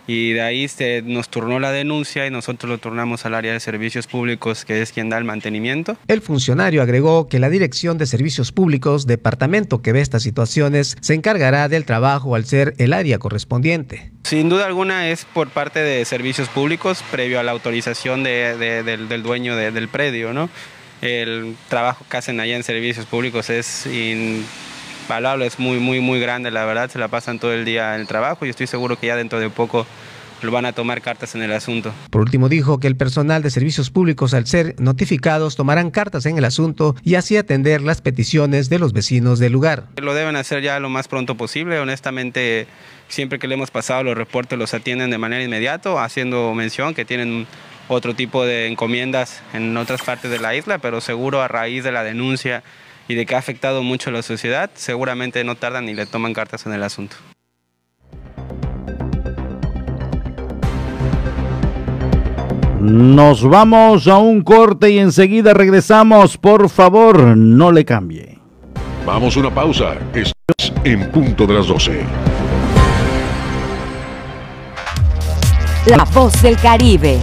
y de ahí se nos turnó la denuncia y nosotros lo turnamos al área de servicios públicos, que es quien da el mantenimiento. El funcionario agregó que la Dirección de Servicios Públicos, departamento que ve estas situaciones, se encargará del trabajo al ser el área correspondiente. Sin duda alguna es por parte de servicios públicos, previo a la autorización del, dueño del predio, ¿no? El trabajo que hacen allá en servicios públicos es palabra es muy, muy, muy grande, la verdad, se la pasan todo el día en el trabajo y estoy seguro que ya dentro de poco lo van a tomar cartas en el asunto. Por último, dijo que el personal de servicios públicos, al ser notificados, tomarán cartas en el asunto y así atender las peticiones de los vecinos del lugar. Lo deben hacer ya lo más pronto posible. Honestamente, siempre que le hemos pasado los reportes los atienden de manera inmediata, haciendo mención que tienen otro tipo de encomiendas en otras partes de la isla, pero seguro a raíz de la denuncia y de que ha afectado mucho a la sociedad, seguramente no tardan y le toman cartas en el asunto. Nos vamos a un corte y enseguida regresamos. Por favor, no le cambie. Vamos a una pausa. Estás en punto de las 12. La voz del Caribe.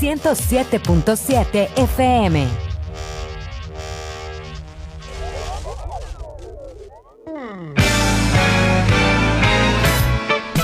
107.7 FM. Mm.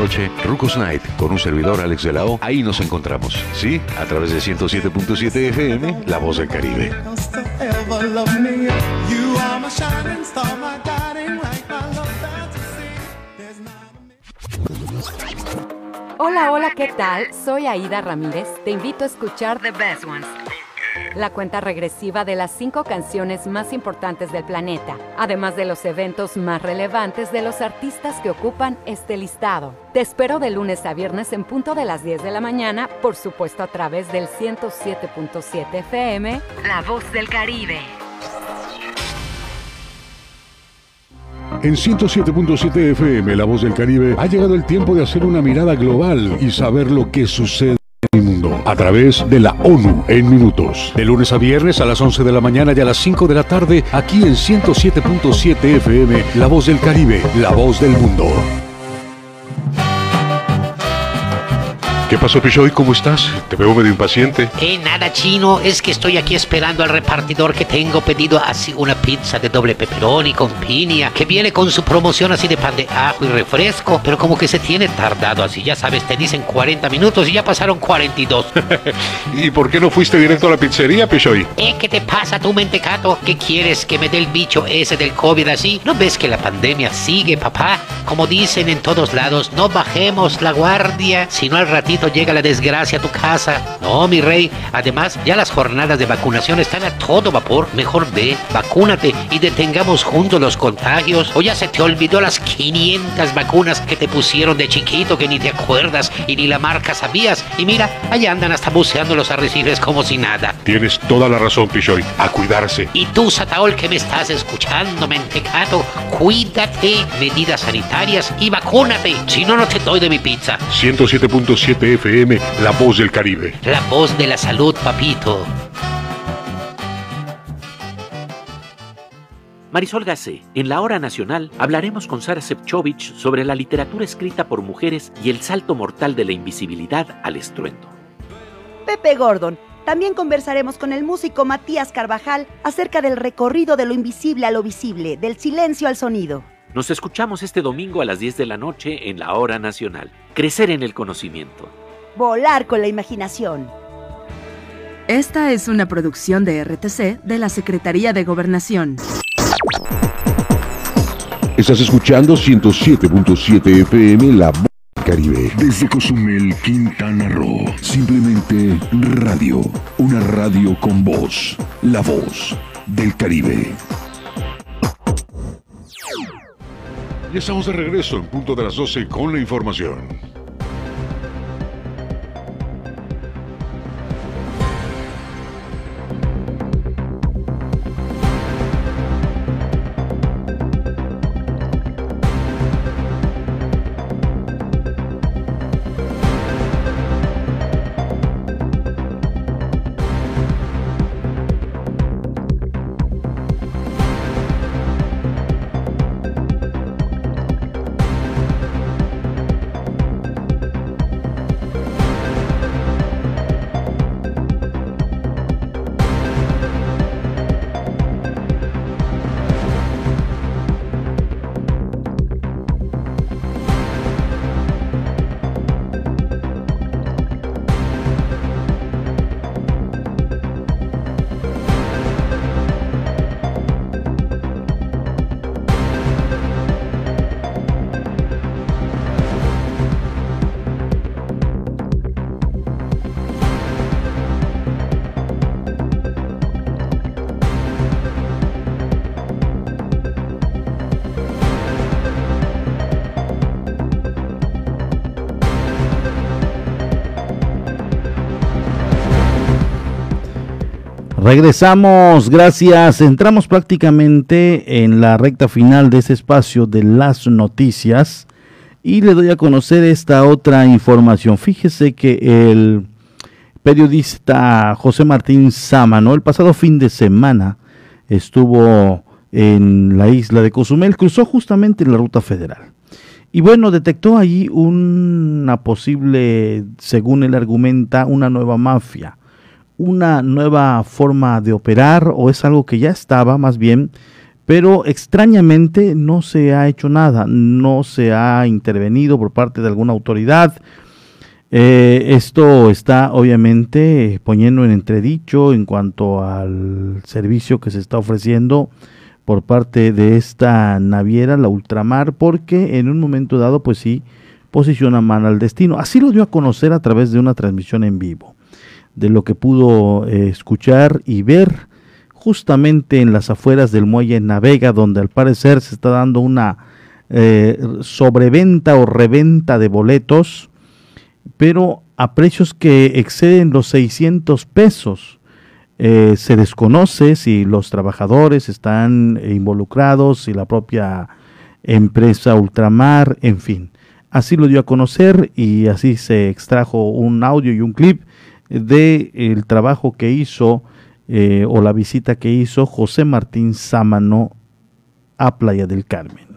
noche, Rucos Night, con un servidor Alex de la O. Ahí nos encontramos, ¿sí? A través de 107.7 FM, La Voz del Caribe. Hola, hola, ¿qué tal? Soy Aida Ramírez. Te invito a escuchar The Best Ones la cuenta regresiva de las cinco canciones más importantes del planeta, además de los eventos más relevantes de los artistas que ocupan este listado. Te espero de lunes a viernes en punto de las 10 de la mañana, por supuesto a través del 107.7 FM, La Voz del Caribe. En 107.7 FM, La Voz del Caribe, ha llegado el tiempo de hacer una mirada global y saber lo que sucede a través de la ONU en minutos. De lunes a viernes a las 11 de la mañana y a las 5 de la tarde aquí en 107.7 FM, La Voz del Caribe, la voz del mundo. ¿Qué pasó, Pichoy? ¿Cómo estás? Te veo medio impaciente. Eh, nada, chino. Es que estoy aquí esperando al repartidor que tengo pedido así una pizza de doble pepperoni con piña, que viene con su promoción así de pan de ajo y refresco, pero como que se tiene tardado así, ya sabes, te dicen 40 minutos y ya pasaron 42. ¿Y por qué no fuiste directo a la pizzería, Pichoy? Eh, ¿qué te pasa tú, mentecato? ¿Qué quieres que me dé el bicho ese del COVID así? ¿No ves que la pandemia sigue, papá? Como dicen en todos lados, no bajemos la guardia, sino al ratito llega la desgracia a tu casa. No, mi rey. Además, ya las jornadas de vacunación están a todo vapor. Mejor ve, vacúnate y detengamos juntos los contagios. O ya se te olvidó las 500 vacunas que te pusieron de chiquito que ni te acuerdas y ni la marca sabías. Y mira, allá andan hasta buceando los arrecifes como si nada. Tienes toda la razón, Pichoy. A cuidarse. Y tú, Sataol, que me estás escuchando, mentecato, cuídate, medidas sanitarias y vacúnate. Si no, no te doy de mi pizza. 107.7 FM, La Voz del Caribe. La voz de la salud, papito. Marisol Gacé, en la Hora Nacional hablaremos con Sara Sepchovich sobre la literatura escrita por mujeres y el salto mortal de la invisibilidad al estruendo. Pepe Gordon. También conversaremos con el músico Matías Carvajal acerca del recorrido de lo invisible a lo visible, del silencio al sonido. Nos escuchamos este domingo a las 10 de la noche en la Hora Nacional. Crecer en el conocimiento. Volar con la imaginación. Esta es una producción de RTC de la Secretaría de Gobernación. Estás escuchando 107.7 FM La Voz del Caribe. Desde Cozumel, Quintana Roo. Simplemente radio. Una radio con voz. La voz del Caribe. Y estamos de regreso en punto de las 12 con la información. Regresamos, gracias. Entramos prácticamente en la recta final de ese espacio de las noticias Y le doy a conocer esta otra información. Fíjese que el periodista José Martín Sámano el pasado fin de semana estuvo en la isla de Cozumel, cruzó justamente la ruta federal. Y bueno, detectó allí una posible, según él argumenta, una nueva mafia, una nueva forma de operar, o es algo que ya estaba más bien, pero extrañamente no se ha hecho nada, no se ha intervenido por parte de alguna autoridad. Eh, esto está obviamente poniendo en entredicho en cuanto al servicio que se está ofreciendo por parte de esta naviera, la Ultramar, porque en un momento dado, pues sí, posiciona mal al destino. Así lo dio a conocer a través de una transmisión en vivo, de lo que pudo eh, escuchar y ver justamente en las afueras del muelle Navega, donde al parecer se está dando una eh, sobreventa o reventa de boletos, pero a precios que exceden los 600 pesos. Eh, se desconoce si los trabajadores están involucrados, si la propia empresa Ultramar, en fin. Así lo dio a conocer y así se extrajo un audio y un clip de el trabajo que hizo eh, o la visita que hizo José Martín Sámano a Playa del Carmen.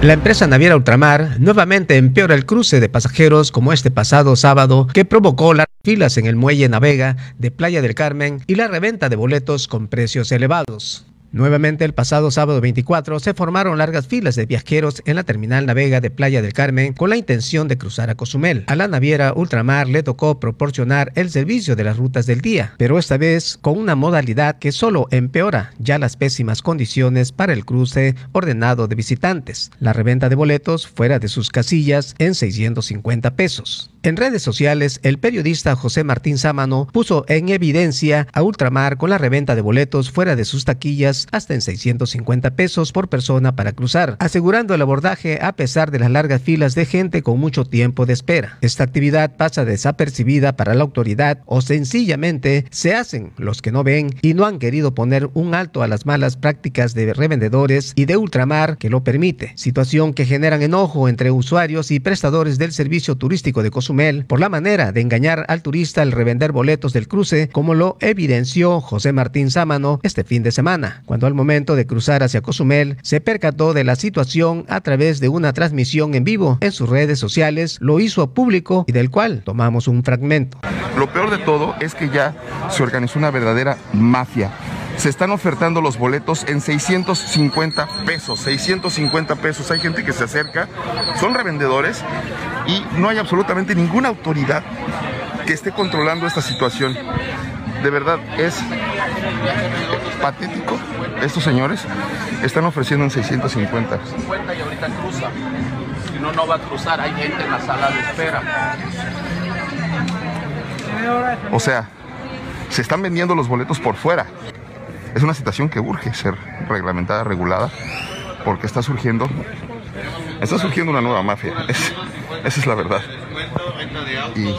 La empresa naviera Ultramar nuevamente empeora el cruce de pasajeros como este pasado sábado que provocó las filas en el muelle Navega de Playa del Carmen y la reventa de boletos con precios elevados. Nuevamente el pasado sábado 24 se formaron largas filas de viajeros en la terminal navega de Playa del Carmen con la intención de cruzar a Cozumel. A la naviera Ultramar le tocó proporcionar el servicio de las rutas del día, pero esta vez con una modalidad que solo empeora ya las pésimas condiciones para el cruce ordenado de visitantes. La reventa de boletos fuera de sus casillas en 650 pesos. En redes sociales, el periodista José Martín Sámano puso en evidencia a Ultramar con la reventa de boletos fuera de sus taquillas hasta en 650 pesos por persona para cruzar, asegurando el abordaje a pesar de las largas filas de gente con mucho tiempo de espera. Esta actividad pasa desapercibida para la autoridad o sencillamente se hacen los que no ven y no han querido poner un alto a las malas prácticas de revendedores y de Ultramar que lo permite, situación que generan enojo entre usuarios y prestadores del servicio turístico de Por la manera de engañar al turista al revender boletos del cruce, como lo evidenció José Martín Sámano este fin de semana, cuando al momento de cruzar hacia Cozumel se percató de la situación a través de una transmisión en vivo en sus redes sociales, lo hizo público y del cual tomamos un fragmento. Lo peor de todo es que ya se organizó una verdadera mafia se están ofertando los boletos en 650 pesos, 650 pesos. Hay gente que se acerca, son revendedores y no hay absolutamente ninguna autoridad que esté controlando esta situación. De verdad es patético. Estos señores están ofreciendo en 650. 50 y ahorita cruza. Si no, no va a cruzar. Hay gente en la sala de espera. O sea, se están vendiendo los boletos por fuera. Es una situación que urge ser reglamentada, regulada, porque está surgiendo, está surgiendo una nueva mafia. esa es la verdad. Y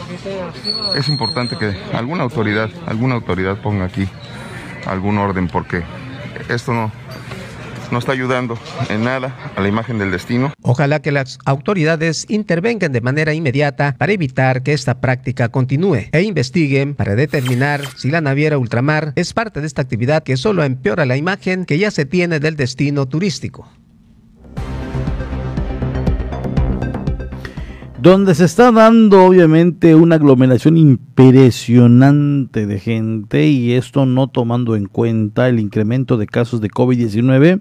es importante que alguna autoridad, alguna autoridad ponga aquí algún orden, porque esto no, no está ayudando en nada a la imagen del destino. Ojalá que las autoridades intervengan de manera inmediata para evitar que esta práctica continúe e investiguen para determinar si la naviera ultramar es parte de esta actividad que solo empeora la imagen que ya se tiene del destino turístico. Donde se está dando obviamente una aglomeración impresionante de gente y esto no tomando en cuenta el incremento de casos de COVID-19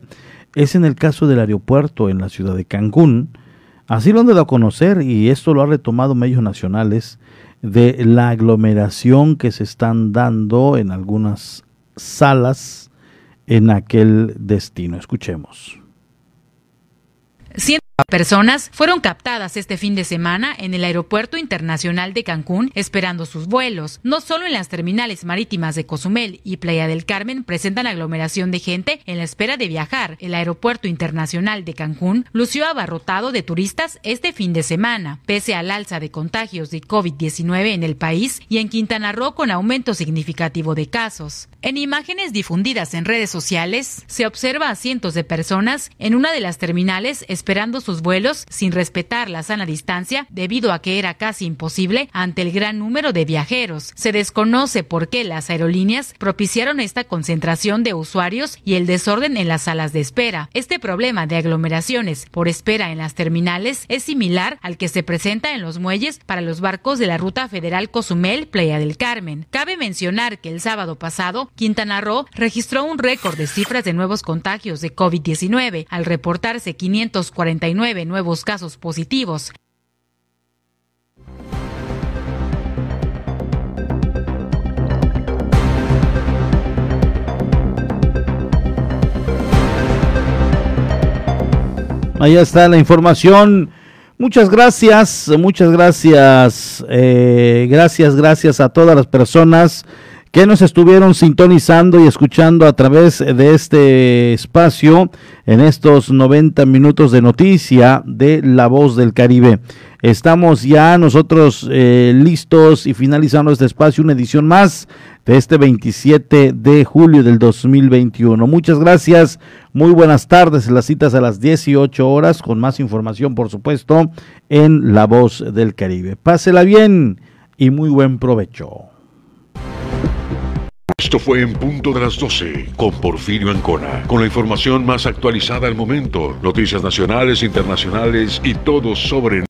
es en el caso del aeropuerto en la ciudad de Cancún. Así lo han dado a conocer y esto lo ha retomado medios nacionales de la aglomeración que se están dando en algunas salas en aquel destino. Escuchemos Personas fueron captadas este fin de semana en el Aeropuerto Internacional de Cancún esperando sus vuelos. No solo en las terminales marítimas de Cozumel y Playa del Carmen presentan aglomeración de gente en la espera de viajar. El Aeropuerto Internacional de Cancún lució abarrotado de turistas este fin de semana, pese al alza de contagios de COVID-19 en el país y en Quintana Roo con aumento significativo de casos. En imágenes difundidas en redes sociales, se observa a cientos de personas en una de las terminales esperando sus vuelos sin respetar la sana distancia debido a que era casi imposible ante el gran número de viajeros. Se desconoce por qué las aerolíneas propiciaron esta concentración de usuarios y el desorden en las salas de espera. Este problema de aglomeraciones por espera en las terminales es similar al que se presenta en los muelles para los barcos de la ruta federal Cozumel Playa del Carmen. Cabe mencionar que el sábado pasado Quintana Roo registró un récord de cifras de nuevos contagios de COVID-19 al reportarse 549 nuevos casos positivos. Ahí está la información. Muchas gracias, muchas gracias, eh, gracias, gracias a todas las personas que nos estuvieron sintonizando y escuchando a través de este espacio en estos 90 minutos de noticia de La Voz del Caribe. Estamos ya nosotros eh, listos y finalizando este espacio, una edición más de este 27 de julio del 2021. Muchas gracias, muy buenas tardes, las citas a las 18 horas con más información, por supuesto, en La Voz del Caribe. Pásela bien y muy buen provecho. Esto fue en punto de las 12 con Porfirio Ancona, con la información más actualizada al momento, noticias nacionales, internacionales y todo sobre